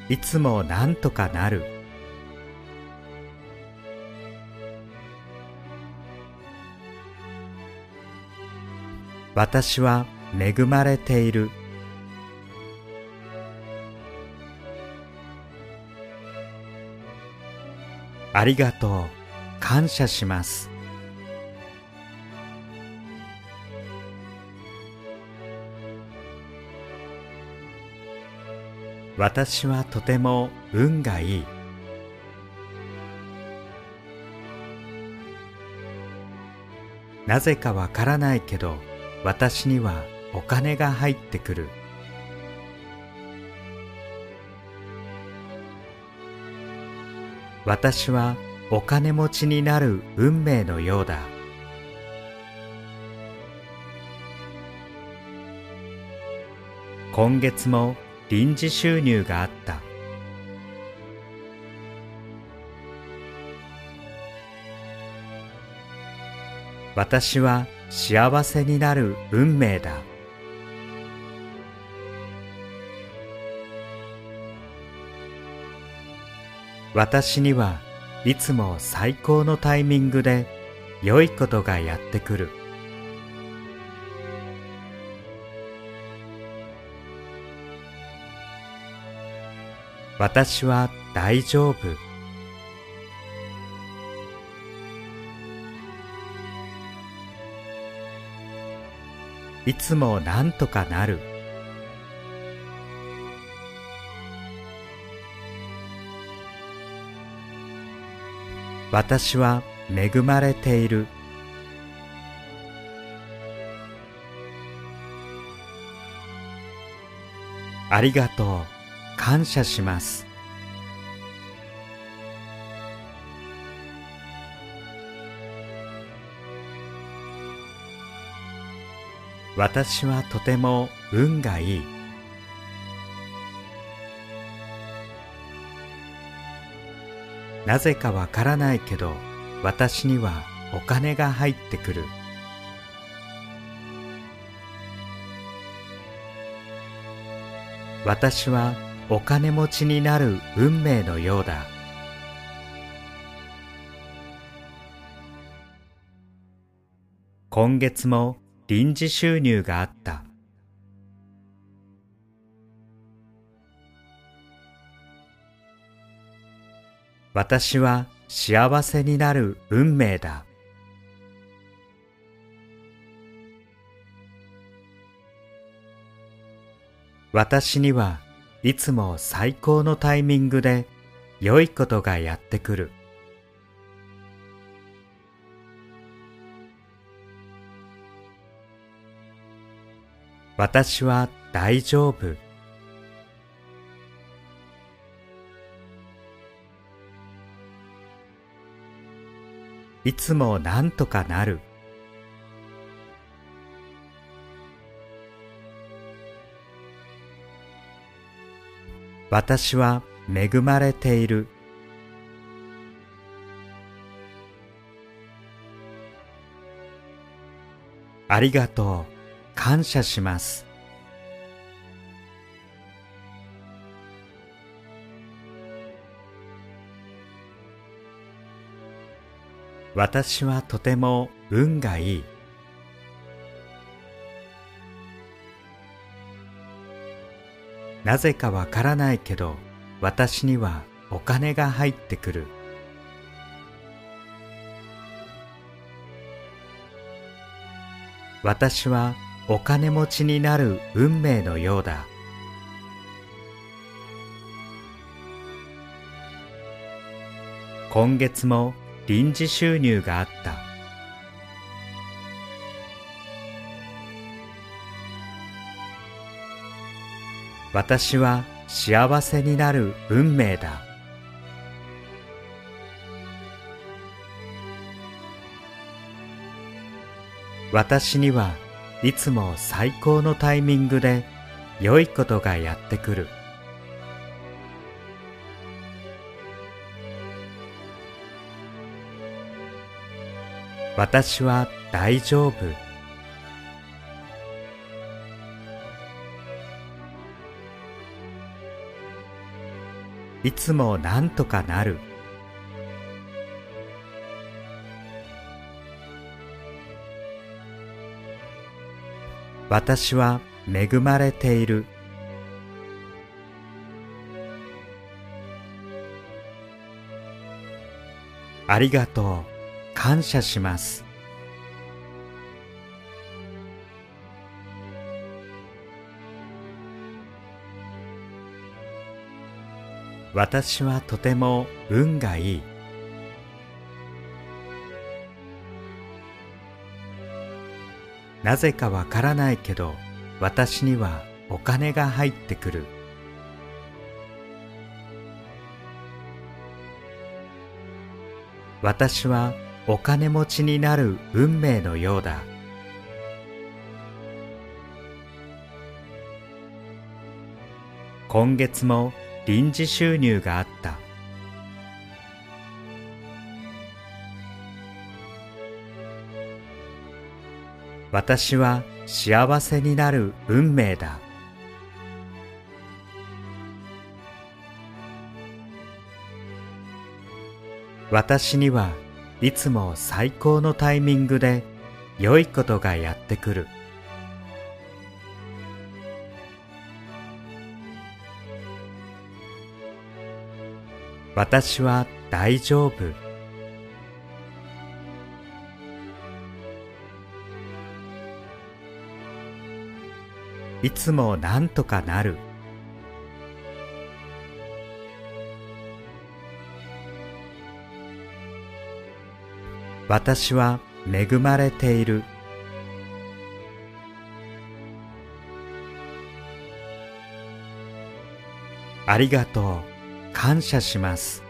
いつもなんとかなる。私は恵まれている。ありがとう。感謝します。私はとても運がいい。なぜかわからないけど、私にはお金が入ってくる。私はお金持ちになる運命のようだ。今月も臨時収入があった。私は幸せになる運命だ私にはいつも最高のタイミングで良いことがやってくる私は大丈夫いつもなんとかなる。私は恵まれている。ありがとう。感謝します。私はとても運がいい。なぜかわからないけど私にはお金が入ってくる。私はお金持ちになる運命のようだ。今月も臨時収入があった。私は幸せになる運命だ。私にはいつも最高のタイミングで良いことがやってくる。私は大丈夫。いつもなんとかなる。私は恵まれている。ありがとう。感謝します。私はとても運がいい。なぜかわからないけど私にはお金が入ってくる。私はお金持ちになる運命のようだ。今月も臨時収入があった。私は幸せになる運命だ。私にはいつも最高のタイミングで良いことがやってくる。私は大丈夫。いつもなんとかなる。私は恵まれている。ありがとう。感謝します。私はとても運がいい。なぜかわからないけど私にはお金が入ってくる。私はお金持ちになる運命のようだ。今月も臨時収入があった。私は幸せになる運命だ。私にはいつも最高のタイミングで良いことがやってくる。私は大丈夫。いつもなんとかなる。私は恵まれている。ありがとう。感謝します。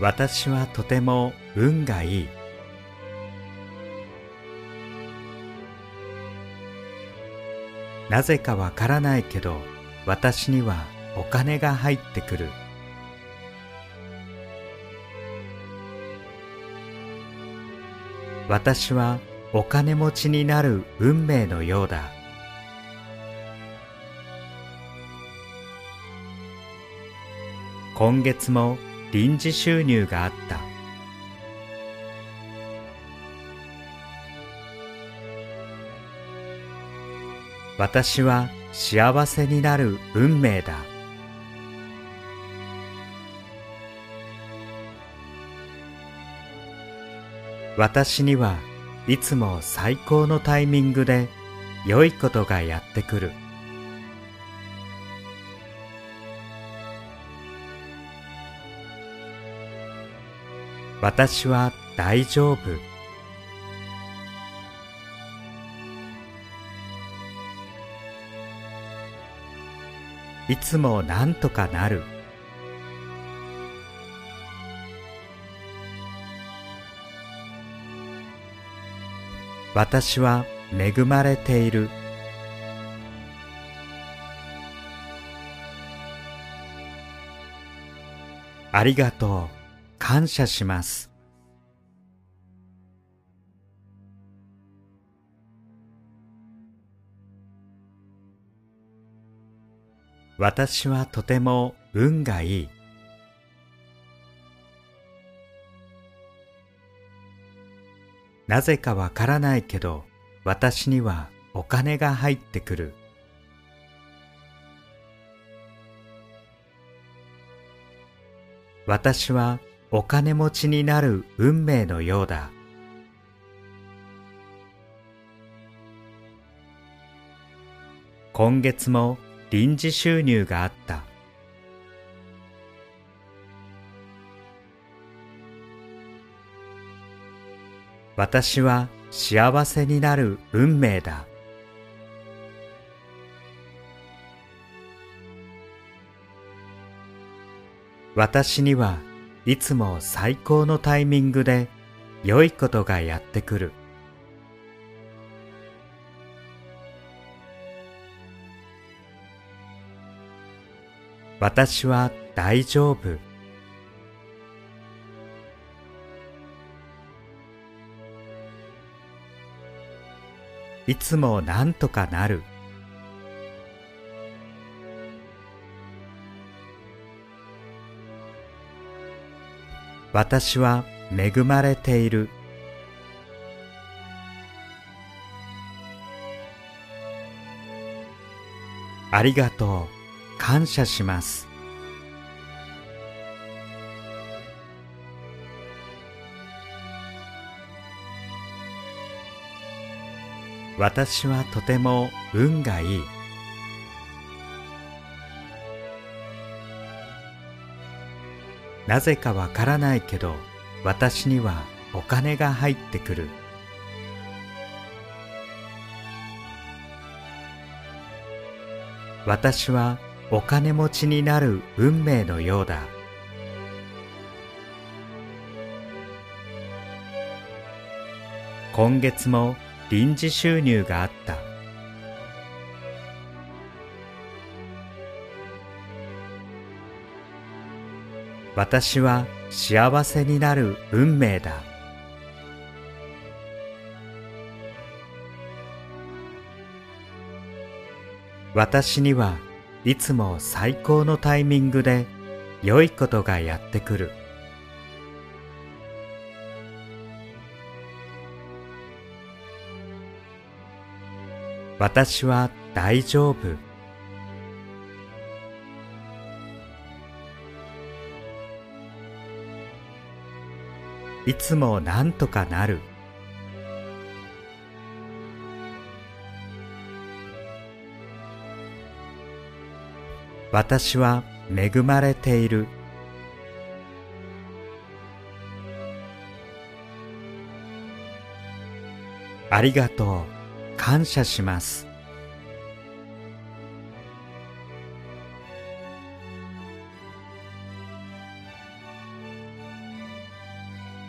私はとても運がいい。なぜかわからないけど私にはお金が入ってくる。私はお金持ちになる運命のようだ。今月も臨時収入があった。私は幸せになる運命だ。私にはいつも最高のタイミングで良いことがやってくる。私は大丈夫。いつもなんとかなる。私は恵まれている。ありがとう。感謝します。私はとても運がいい。なぜかわからないけど私にはお金が入ってくる。私はお金持ちになる運命のようだ。今月も臨時収入があった。私は幸せになる運命だ。私にはいつも最高のタイミングで良いことがやってくる。私は大丈夫。いつもなんとかなる。私は恵まれている。ありがとう。感謝します。私はとても運がいい。なぜかわからないけど私にはお金が入ってくる。私はお金持ちになる運命のようだ。今月も臨時収入があった。私は幸せになる運命だ。私にはいつも最高のタイミングで良いことがやってくる。私は大丈夫。いつもなんとかなる。私は恵まれている。ありがとう。感謝します。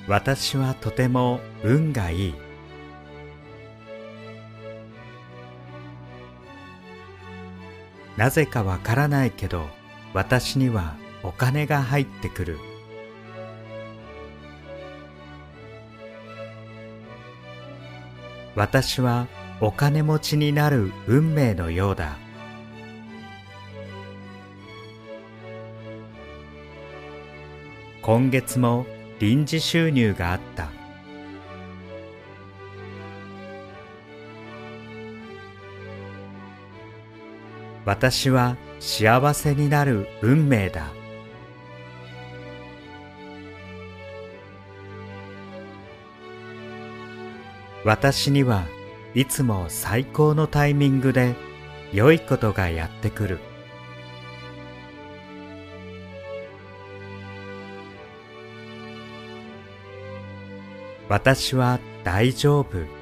私はとても運がいい。なぜかわからないけど私にはお金が入ってくる。私はお金持ちになる運命のようだ。今月も臨時収入があった。私は幸せになる運命だ。私にはいつも最高のタイミングで良いことがやってくる。私は大丈夫。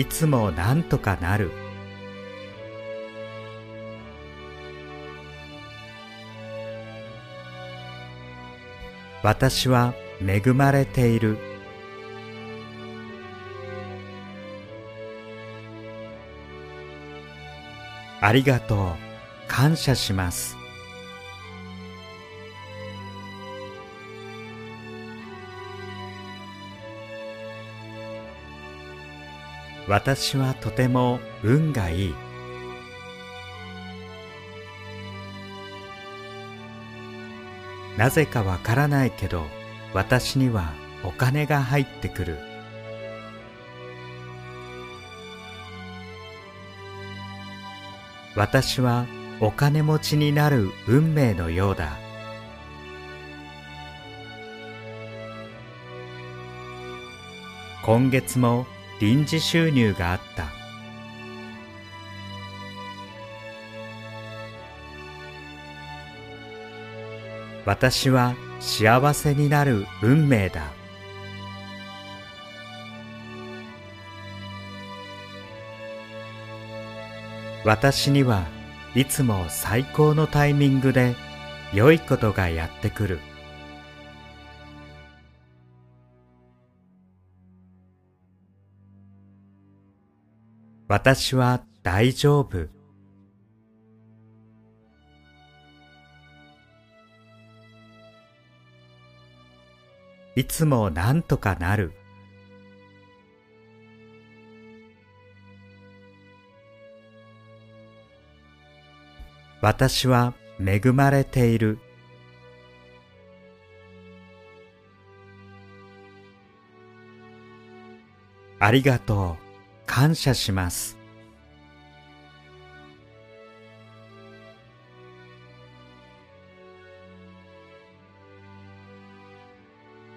いつもなんとかなる。私は恵まれている。ありがとう。感謝します。私はとても運がいい。なぜかわからないけど私にはお金が入ってくる。私はお金持ちになる運命のようだ。今月も臨時収入があった。私は幸せになる運命だ。私にはいつも最高のタイミングで良いことがやってくる。私は大丈夫。いつもなんとかなる。私は恵まれている。ありがとう。感謝します。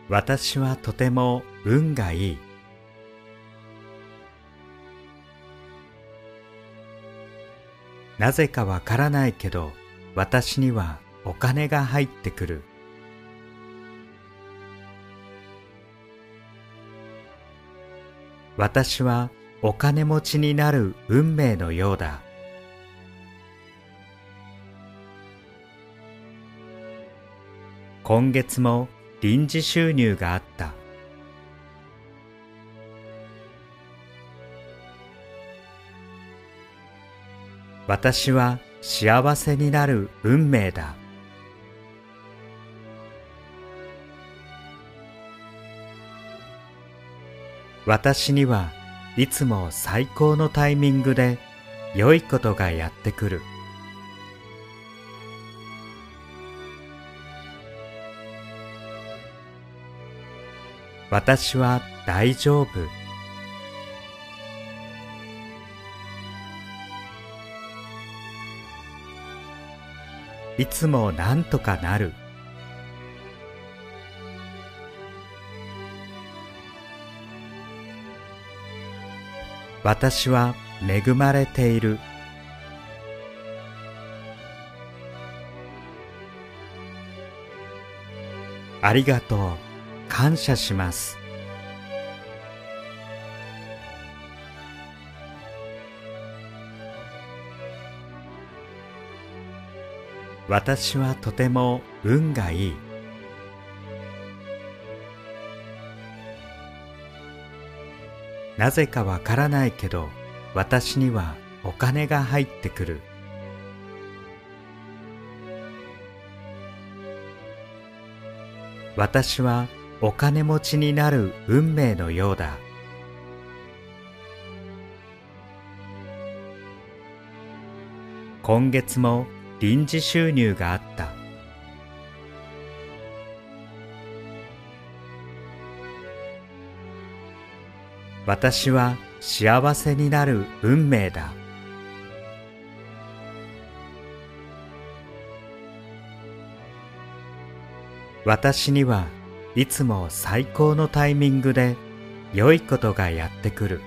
私はとても運がいい。なぜかわからないけど私にはお金が入ってくる。私はお金持ちになる運命のようだ。今月も臨時収入があった。私は幸せになる運命だ。私にはいつも最高のタイミングで良いことがやってくる。私は大丈夫。いつもなんとかなる。私は恵まれている。ありがとう。感謝します。私はとても運がいい。なぜかわからないけど私にはお金が入ってくる。私はお金持ちになる運命のようだ。今月も臨時収入があった。私は幸せになる運命だ。私にはいつも最高のタイミングで良いことがやってくる。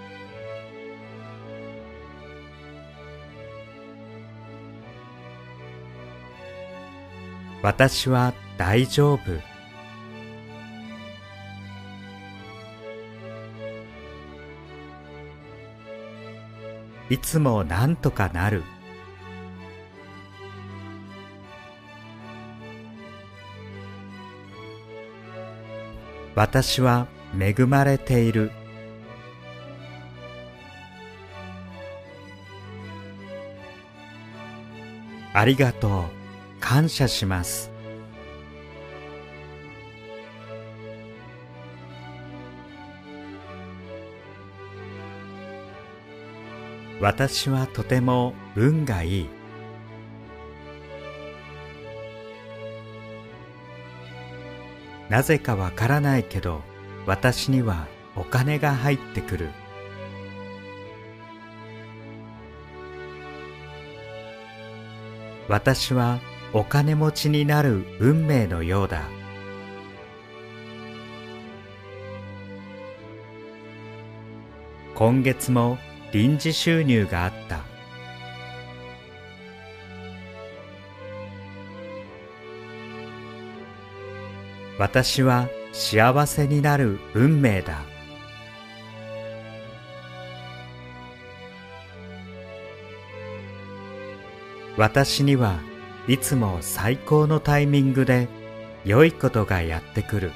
私は大丈夫。いつもなんとかなる。私は恵まれている。ありがとう。感謝します。私はとても運がいい。なぜかわからないけど私にはお金が入ってくる。私はお金持ちになる運命のようだ。今月も臨時収入があった。私は幸せになる運命だ。私にはいつも最高のタイミングで良いことがやってくる。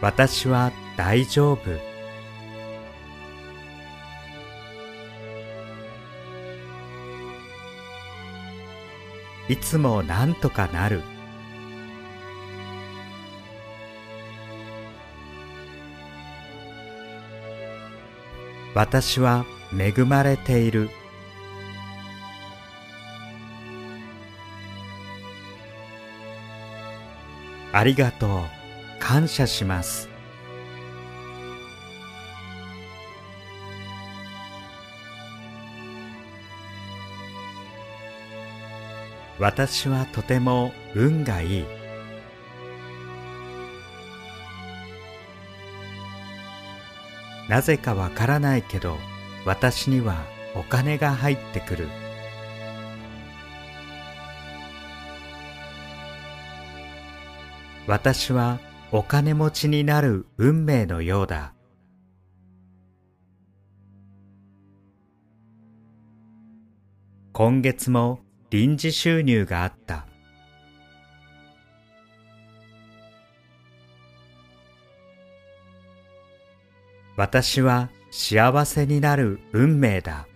私は大丈夫。いつもなんとかなる。私は恵まれている。ありがとう。感謝します。私はとても運がいい。なぜかわからないけど私にはお金が入ってくる。私はお金持ちになる運命のようだ。今月も臨時収入があった。私は幸せになる運命だ。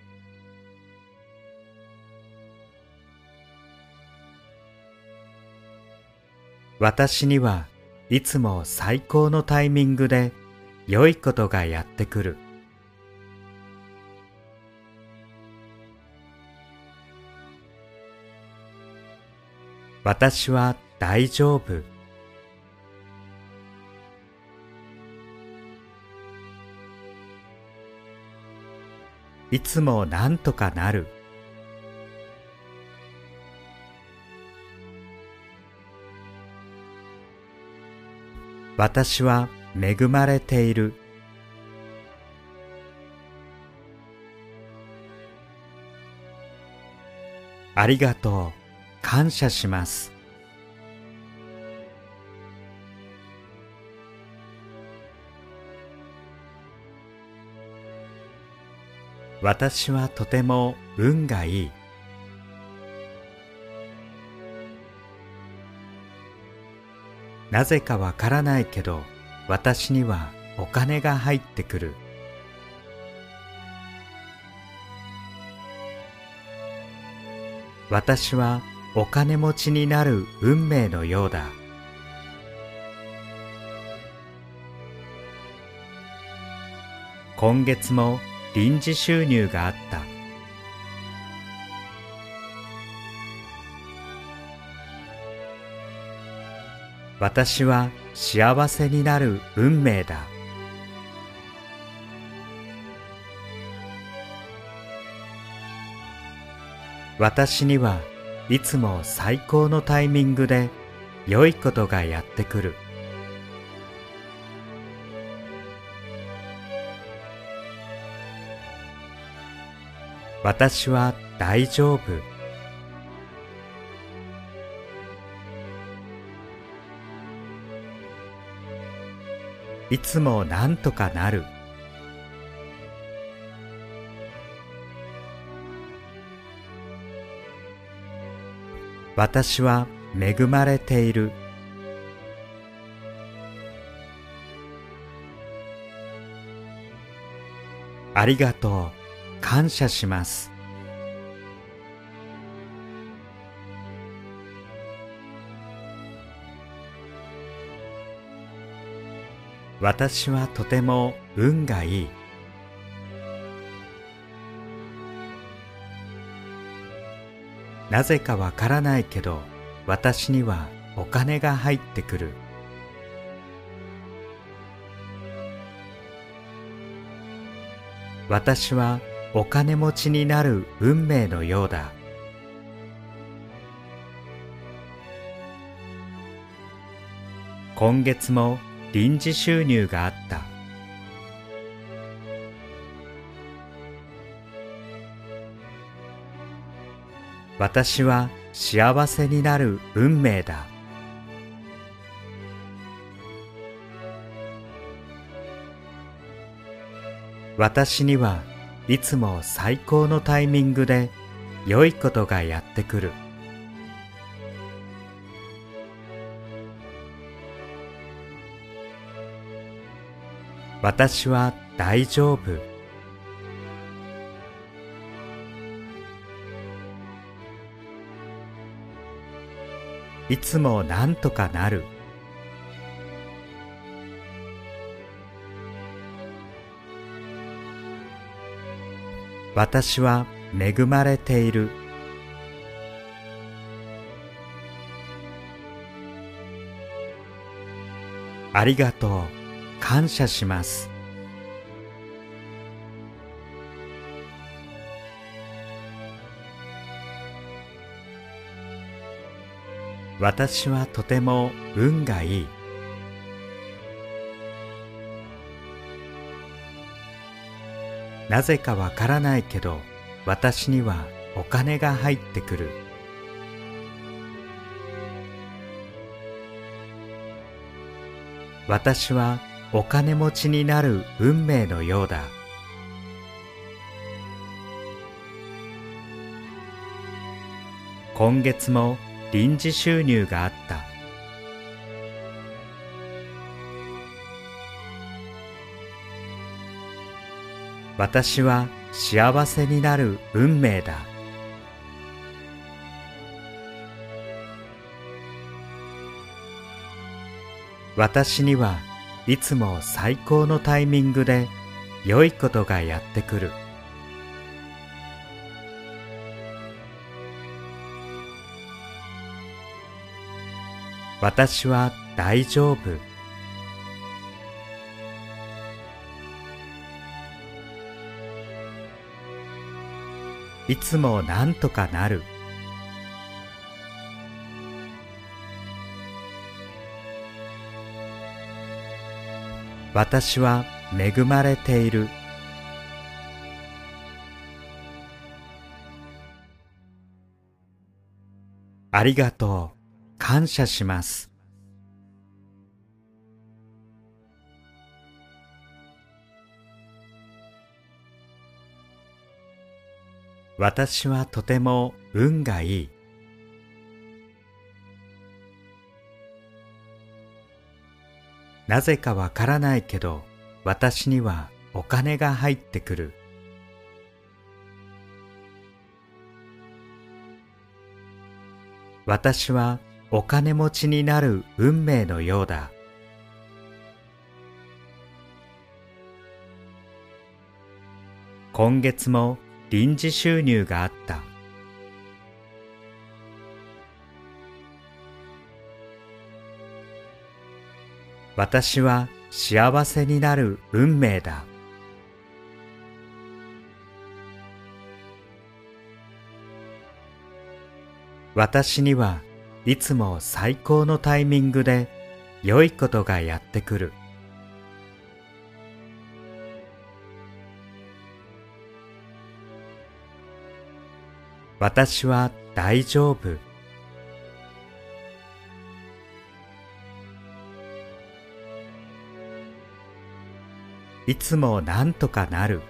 私にはいつも最高のタイミングで良いことがやってくる。私は大丈夫。いつもなんとかなる。私は恵まれている。ありがとう。感謝します。私はとても運がいい。なぜかわからないけど私にはお金が入ってくる。私はお金持ちになる運命のようだ。今月も臨時収入があった。私は幸せになる運命だ。私にはいつも最高のタイミングで良いことがやってくる。私は大丈夫。いつもなんとかなる。私は恵まれている。ありがとう。感謝します。私はとても運がいい。なぜかわからないけど私にはお金が入ってくる。私はお金持ちになる運命のようだ。今月も臨時収入があった。私は幸せになる運命だ。私にはいつも最高のタイミングで良いことがやってくる。私は大丈夫。いつもなんとかなる。私は恵まれている。ありがとう。感謝します。私はとても運がいい。なぜかわからないけど私にはお金が入ってくる。私はお金持ちになる運命のようだ。今月も臨時収入があった。私は幸せになる運命だ。私にはいつも最高のタイミングで良いことがやってくる。私は大丈夫。いつもなんとかなる。私は恵まれている。ありがとう。感謝します。私はとても運がいい。なぜかわからないけど私にはお金が入ってくる。私はお金持ちになる運命のようだ。今月も臨時収入があった。私は幸せになる運命だ。私にはいつも最高のタイミングで良いことがやってくる。私は大丈夫。いつもなんとかなる。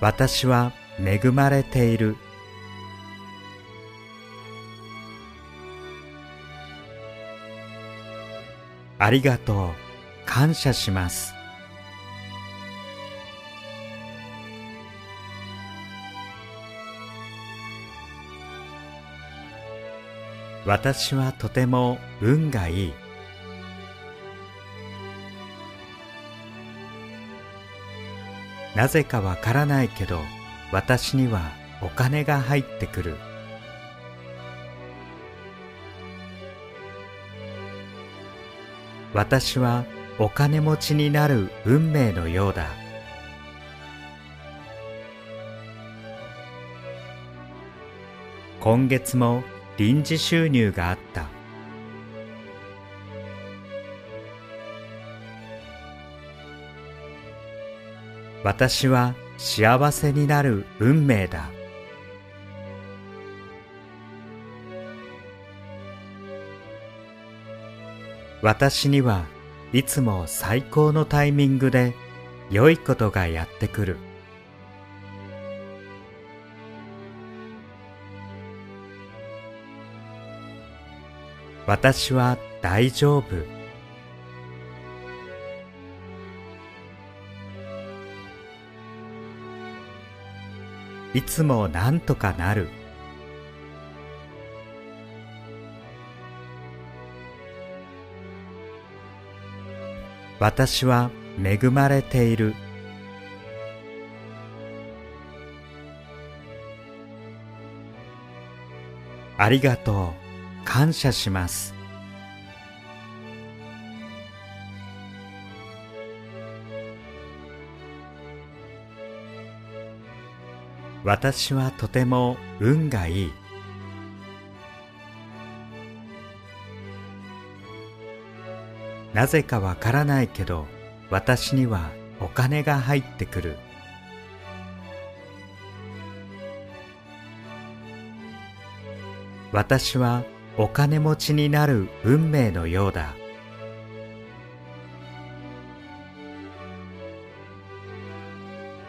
私は恵まれている。ありがとう。感謝します。私はとても運がいい。なぜかわからないけど私にはお金が入ってくる。私はお金持ちになる運命のようだ。今月も臨時収入があった。私は幸せになる運命だ。私にはいつも最高のタイミングで良いことがやってくる。私は大丈夫。いつもなんとかなる。私は恵まれている。ありがとう。感謝します。私はとても運がいい。なぜかわからないけど私にはお金が入ってくる。私はお金持ちになる運命のようだ。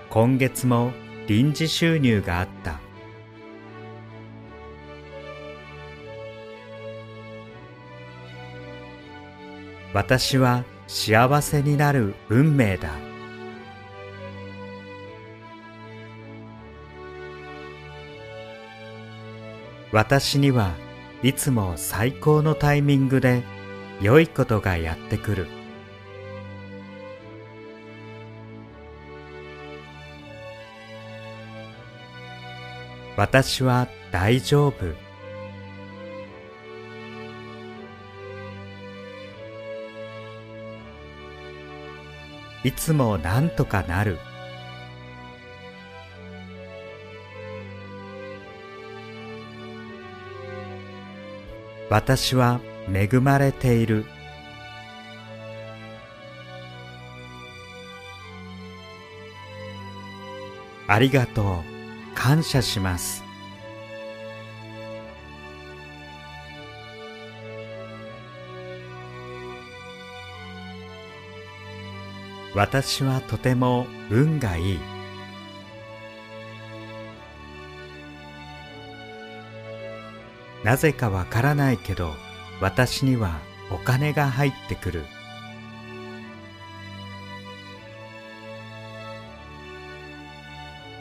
今月も臨時収入があった。私は幸せになる運命だ。私にはいつも最高のタイミングで良いことがやってくる。私は大丈夫。いつもなんとかなる。私は恵まれている。ありがとう。感謝します。私はとても運がいい。なぜかわからないけど私にはお金が入ってくる。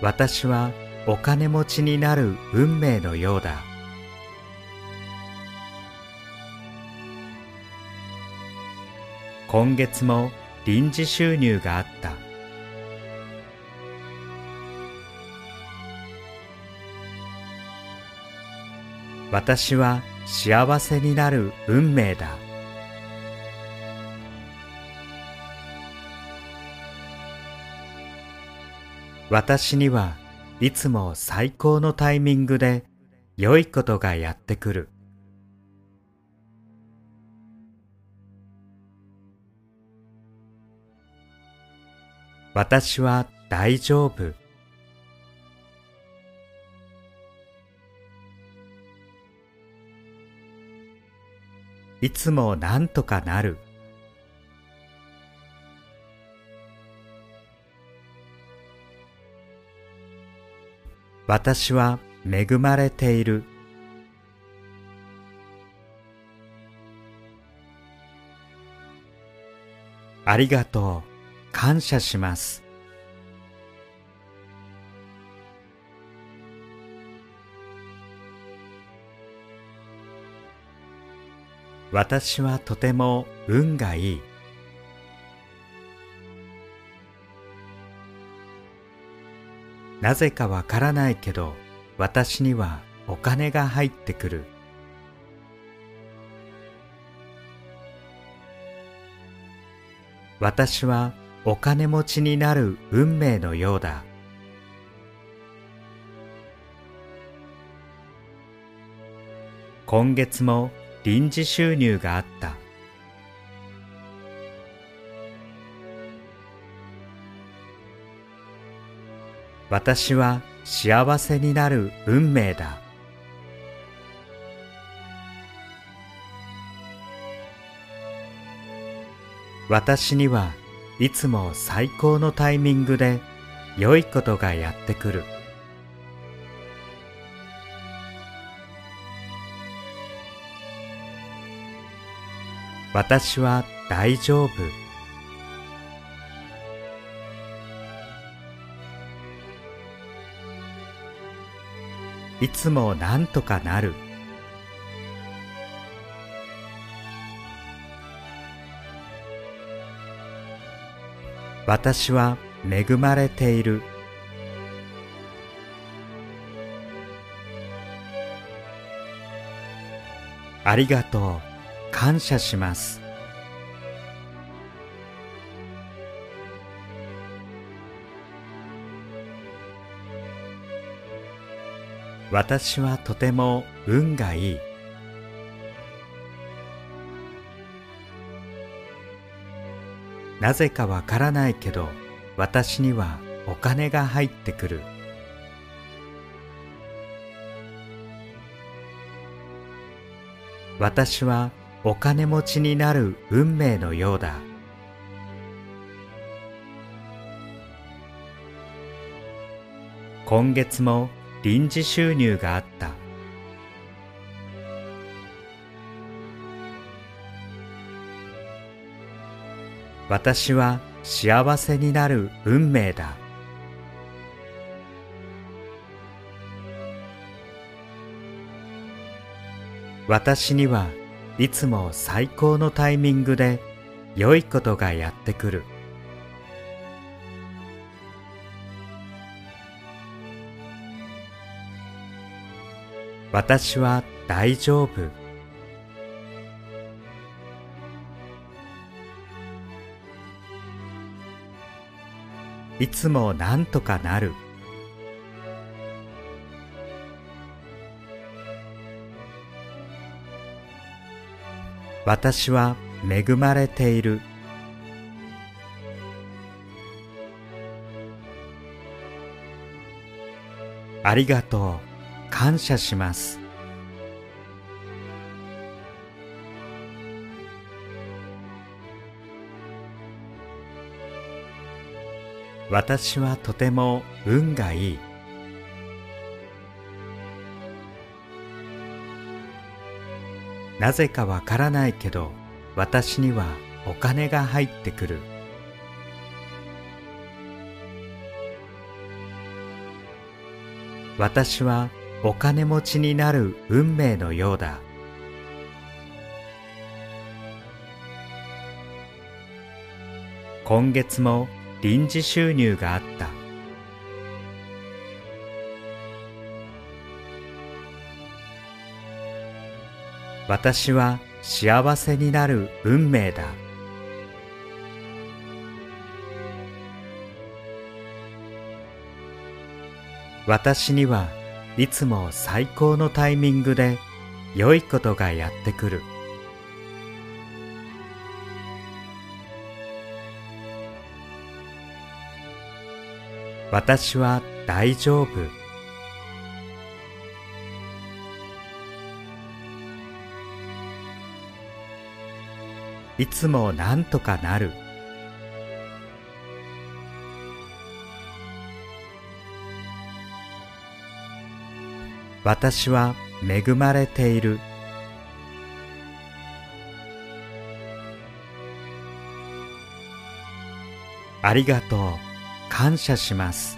私はお金持ちになる運命のようだ。今月も臨時収入があった。私は幸せになる運命だ。私にはいつも最高のタイミングで良いことがやってくる。私は大丈夫。いつもなんとかなる。私は恵まれている。ありがとう。感謝します。私はとても運がいい。なぜかわからないけど私にはお金が入ってくる。私はお金持ちになる運命のようだ。今月も臨時収入があった。私は幸せになる運命だ。私にはいつも最高のタイミングで良いことがやってくる。私は大丈夫。いつもなんとかなる。私は恵まれている。ありがとう。感謝します。私はとても運がいい。なぜかわからないけど私にはお金が入ってくる。私はお金持ちになる運命のようだ。今月も臨時収入があった。私は幸せになる運命だ。私にはいつも最高のタイミングで良いことがやってくる。私は大丈夫。いつもなんとかなる。私は恵まれている。ありがとう。感謝します。私はとても運がいい。なぜかわからないけど私にはお金が入ってくる。私はお金持ちになる運命のようだ。今月も臨時収入があった。私は幸せになる運命だ。私にはいつも最高のタイミングで良いことがやってくる。私は大丈夫。いつもなんとかなる。私は恵まれている。ありがとう。感謝します。